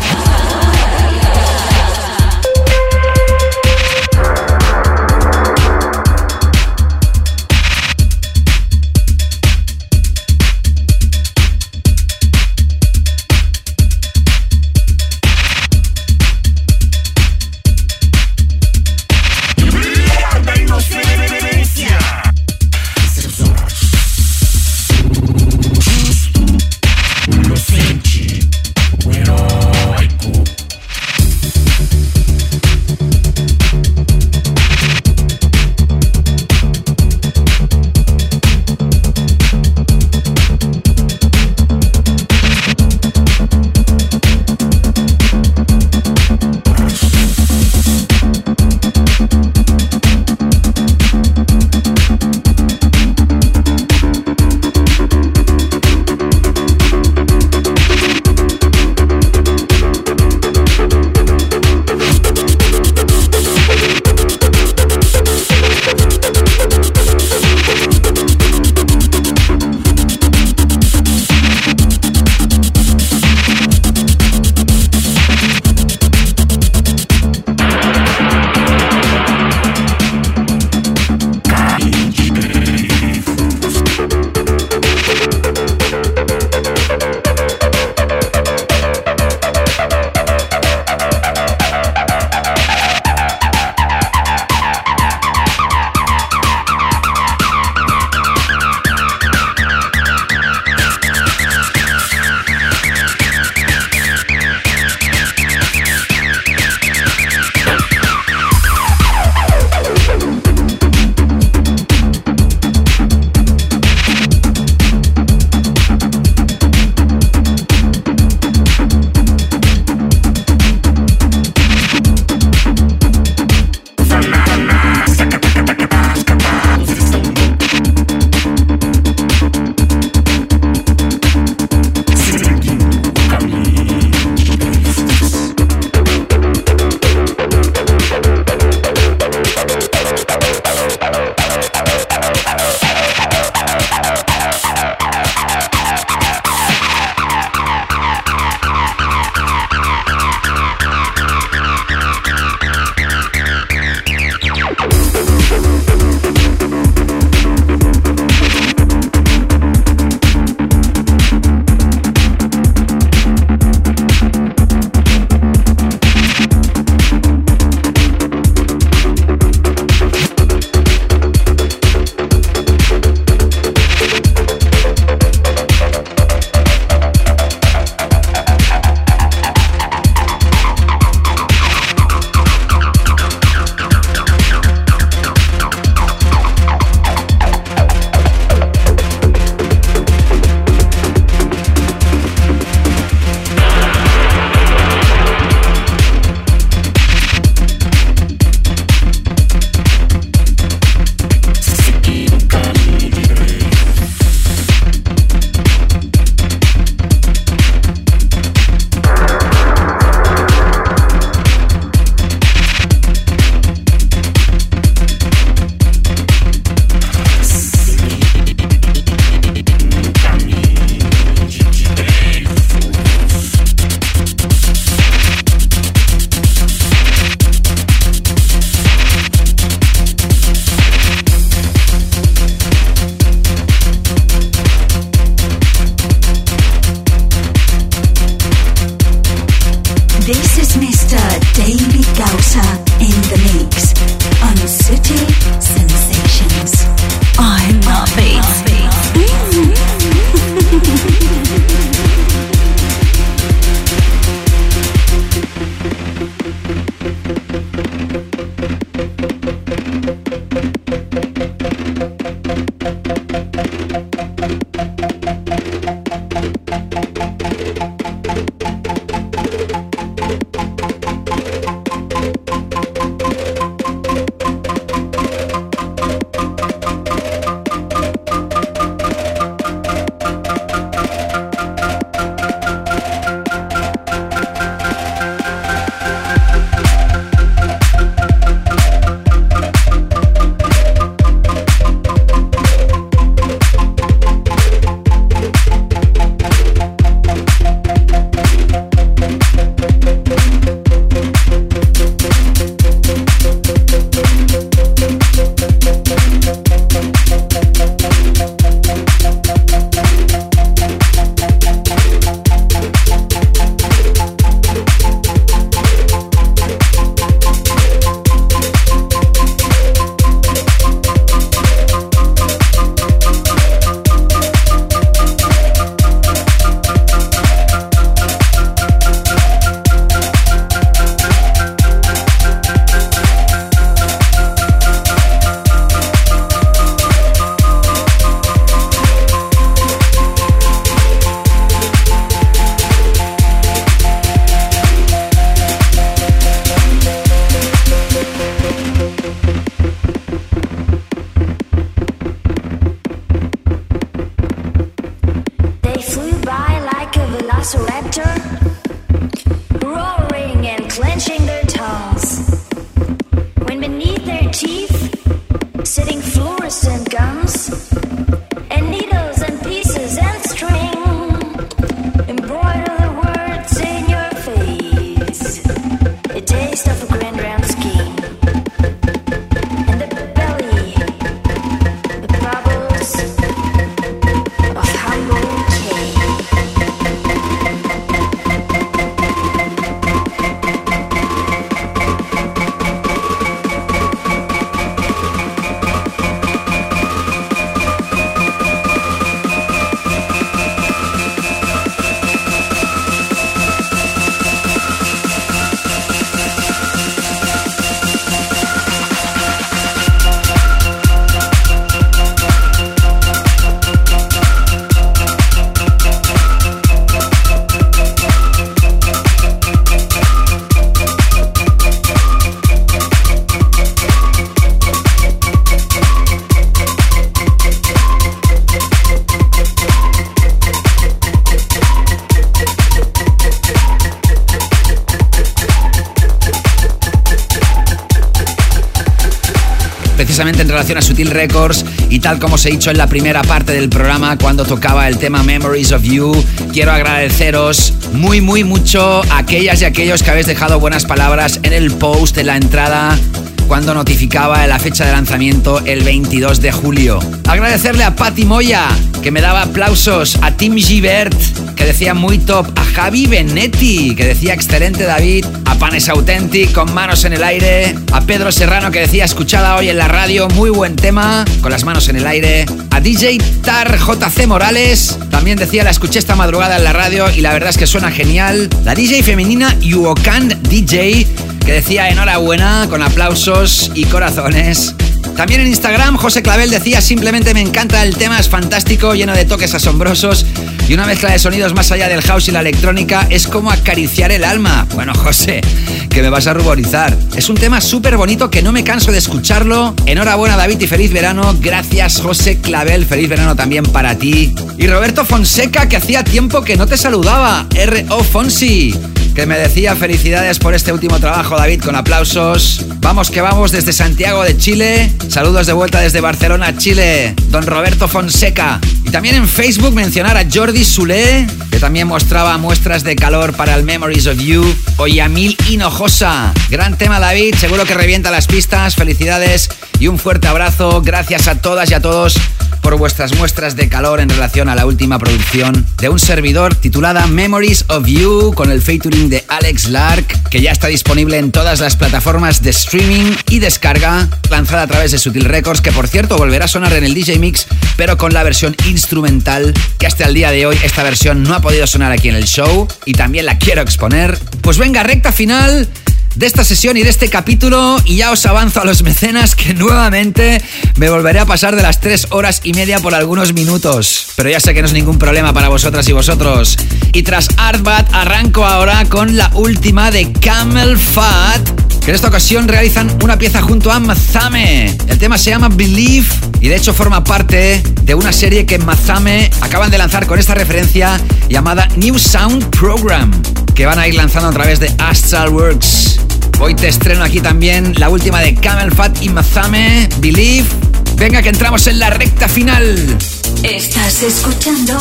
Sutil Records y tal como os he dicho en la primera parte del programa cuando tocaba el tema Memories of You, quiero agradeceros muy muy mucho a aquellas y aquellos que habéis dejado buenas palabras en el post, en la entrada cuando notificaba la fecha de lanzamiento el 22 de julio. Agradecerle a Patti Moya, que me daba aplausos, a Tim Givert, que decía muy top, a Javi Benetti, que decía excelente David, a Panes Authentic con manos en el aire, a Pedro Serrano, que decía escuchada hoy en la radio, muy buen tema, con las manos en el aire, a DJ Tar JC Morales, también decía la escuché esta madrugada en la radio y la verdad es que suena genial, la DJ femenina Yuokan DJ, que decía enhorabuena con aplausos y corazones. También en Instagram, José Clavel decía simplemente me encanta el tema, es fantástico, lleno de toques asombrosos y una mezcla de sonidos más allá del house y la electrónica es como acariciar el alma. Bueno, [LAUGHS] José, que me vas a ruborizar. Es un tema súper bonito que no me canso de escucharlo. Enhorabuena David y feliz verano. Gracias José Clavel, feliz verano también para ti. Y Roberto Fonseca, que hacía tiempo que no te saludaba. R.O. Fonsi que me decía felicidades por este último trabajo, David, con aplausos. Vamos que vamos desde Santiago de Chile. Saludos de vuelta desde Barcelona, Chile. Don Roberto Fonseca. Y también en Facebook mencionar a Jordi Sule, que también mostraba muestras de calor para el Memories of You. O Yamil Hinojosa. Gran tema, David. Seguro que revienta las pistas. Felicidades y un fuerte abrazo. Gracias a todas y a todos por vuestras muestras de calor en relación a la última producción de un servidor titulada Memories of You con el featuring de Alex Lark, que ya está disponible en todas las plataformas de streaming y descarga, lanzada a través de Sutil Records, que por cierto volverá a sonar en el DJ Mix, pero con la versión instrumental, que hasta el día de hoy esta versión no ha podido sonar aquí en el show y también la quiero exponer. Pues venga, recta final de esta sesión y de este capítulo y ya os avanzo a los mecenas que nuevamente me volveré a pasar de las tres horas y media por algunos minutos. Pero ya sé que no es ningún problema para vosotras y vosotros. Y tras Artbat arranco ahora con la última de Camel Fat, que en esta ocasión realizan una pieza junto a Mazame. El tema se llama Believe y de hecho forma parte de una serie que Mazame acaban de lanzar con esta referencia llamada New Sound Program, que van a ir lanzando a través de Astral Works. Hoy te estreno aquí también la última de Camel Fat y Mazame, Believe. Venga que entramos en la recta final. Estás escuchando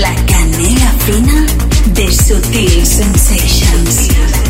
La Canela Fina de Sutil Sensations.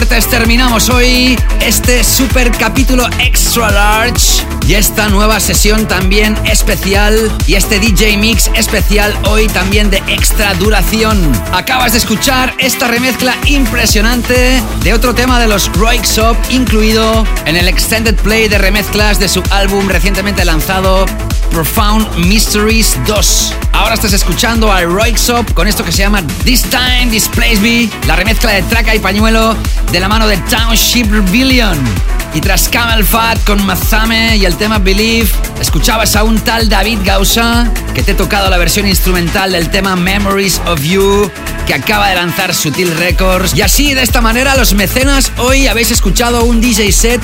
Fuertes terminamos hoy este super capítulo extra large Y esta nueva sesión también especial y este DJ Mix especial hoy también de extra duración. Acabas de escuchar esta remezcla impresionante de otro tema de los Roixop incluido en el extended play de remezclas de su álbum recientemente lanzado Profound Mysteries 2. Ahora estás escuchando a Roixop con esto que se llama This Time, This Place Be, la remezcla de traca y pañuelo de la mano de Township Rebellion. Y tras Camel Fat con Mazame y el tema Believe, escuchabas a un tal David Gausa que te he tocado la versión instrumental del tema Memories of You que acaba de lanzar Sutil Records. Y así, de esta manera, los mecenas hoy habéis escuchado un DJ set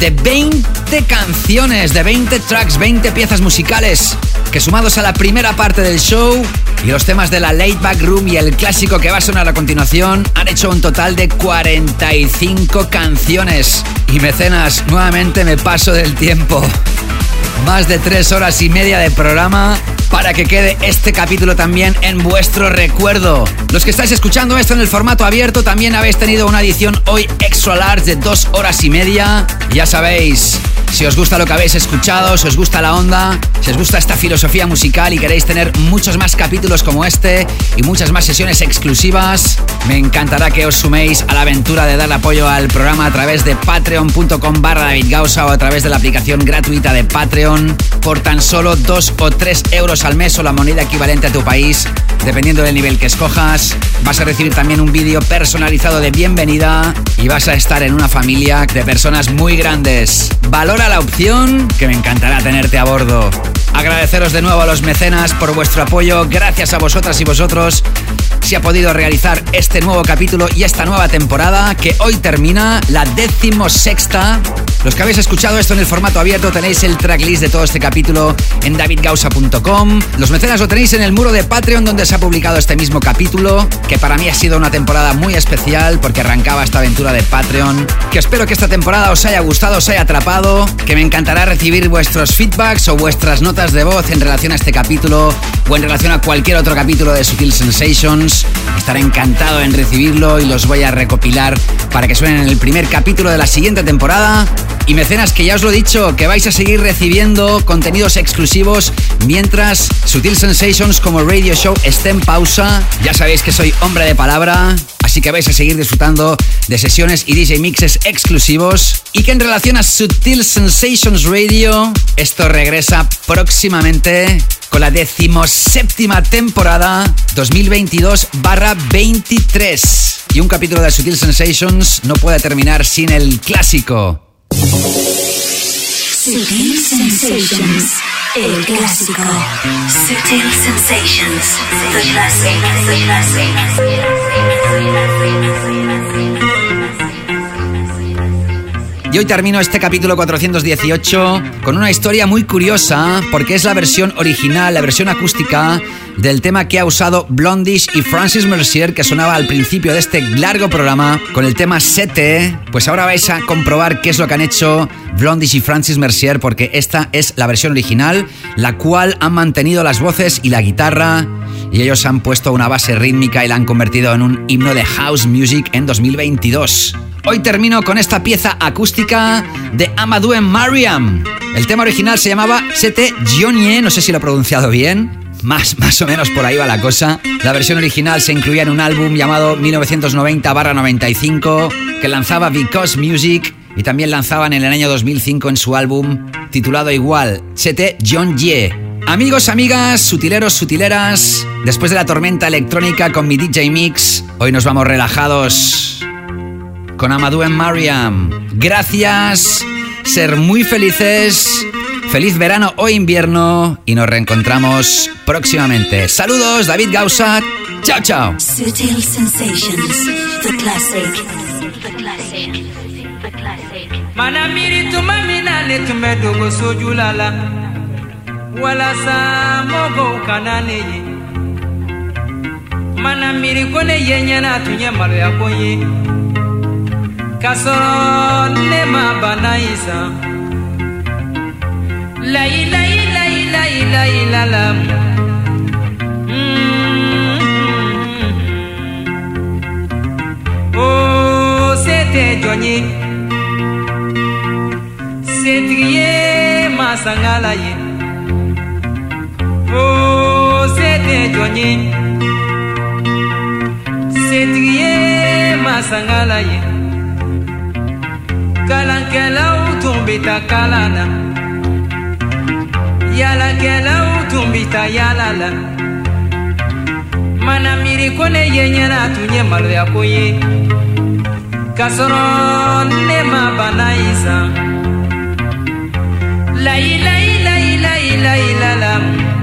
de 20 canciones, de 20 tracks, 20 piezas musicales, que sumados a la primera parte del show y los temas de la Late Back Room y el clásico que va a sonar a continuación, han hecho un total de 45 canciones. Y mecenas, nuevamente me paso del tiempo. Más de tres horas y media de programa para que quede este capítulo también en vuestro recuerdo. Los que estáis escuchando esto en el formato abierto también habéis tenido una edición hoy extra large de dos horas y media. Ya sabéis, si os gusta lo que habéis escuchado, si os gusta la onda, si os gusta esta filosofía musical y queréis tener muchos más capítulos como este y muchas más sesiones exclusivas, me encantará que os suméis a la aventura de dar apoyo al programa a través de patreon.com barra David o a través de la aplicación gratuita de Patreon por tan solo 2 o 3 euros al mes o la moneda equivalente a tu país, dependiendo del nivel que escojas. Vas a recibir también un vídeo personalizado de bienvenida y vas a estar en una familia de personas muy grandes. Valora la opción que me encantará tenerte a bordo. Agradeceros de nuevo a los mecenas por vuestro apoyo. Gracias a vosotras y vosotros se ha podido realizar este nuevo capítulo y esta nueva temporada que hoy termina la decimosexta. Los que habéis escuchado esto en el formato abierto tenéis el tracklist de todo este capítulo en davidgausa.com. Los mecenas lo tenéis en el muro de Patreon donde se ha publicado este mismo capítulo, que para mí ha sido una temporada muy especial porque arrancaba esta aventura de Patreon. Que espero que esta temporada os haya gustado, os haya atrapado, que me encantará recibir vuestros feedbacks o vuestras notas de voz en relación a este capítulo o en relación a cualquier otro capítulo de Sutil Sensations. Estaré encantado en recibirlo y los voy a recopilar para que suenen en el primer capítulo de la siguiente temporada. Y mecenas, que ya os lo he dicho, que vais a seguir recibiendo contenidos exclusivos mientras Sutil Sensations como radio show esté en pausa. Ya sabéis que soy hombre de palabra, así que vais a seguir disfrutando de sesiones y DJ mixes exclusivos. Y que en relación a Sutil Sensations Radio, esto regresa próximamente con la decimoséptima temporada 2022-23. Y un capítulo de Sutil Sensations no puede terminar sin el clásico. Sutil Sensations, el clásico. Sutil Sensations, the classic, the Y hoy termino este capítulo 418 con una historia muy curiosa porque es la versión original, la versión acústica del tema que ha usado Blondish y Francis Mercier que sonaba al principio de este largo programa con el tema Sete. Pues ahora vais a comprobar qué es lo que han hecho Blondish y Francis Mercier porque esta es la versión original, la cual han mantenido las voces y la guitarra y ellos han puesto una base rítmica y la han convertido en un himno de house music en 2022. Hoy termino con esta pieza acústica de Amadou Mariam. El tema original se llamaba Sete Gionie, no sé si lo he pronunciado bien. Más, más o menos por ahí va la cosa. La versión original se incluía en un álbum llamado 1990-95 que lanzaba Because Music y también lanzaban en el año 2005 en su álbum titulado igual, Sete John Ye. Amigos, amigas, sutileros, sutileras, después de la tormenta electrónica con mi DJ Mix, hoy nos vamos relajados con Amadou en Mariam. Gracias, ser muy felices, feliz verano o invierno y nos reencontramos próximamente. Saludos, David Gausa. Chao, chao. Sutil Sensations, the classic, the classic, the classic. wala sa mogo kana ne ye mana miiri ko ne ye ɲɛna a tun ye maloya ko ye k'a sɔrɔ ne ma bana yi san layilayilayilayilayilamu tɛ jɔn ye setigi ye masangala ye Oh, c'était Johnny. Cétrier Masangala ye. Kalankela ou tombita kalana. Yalakela ou tombita yalala. Mana mirikone yenyana tunye malo yako ye. Kasoro ne mabana isa. La ilaha illa illa illa illa lam.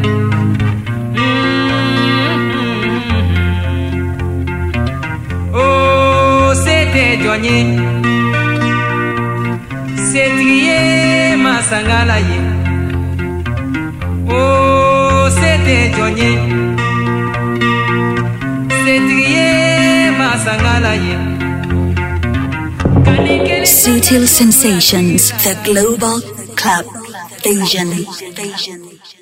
Ye masangala ye Oh, c'était jɔn ye setigi ye masangala ye Sutil Sensations, the global club vision. vision.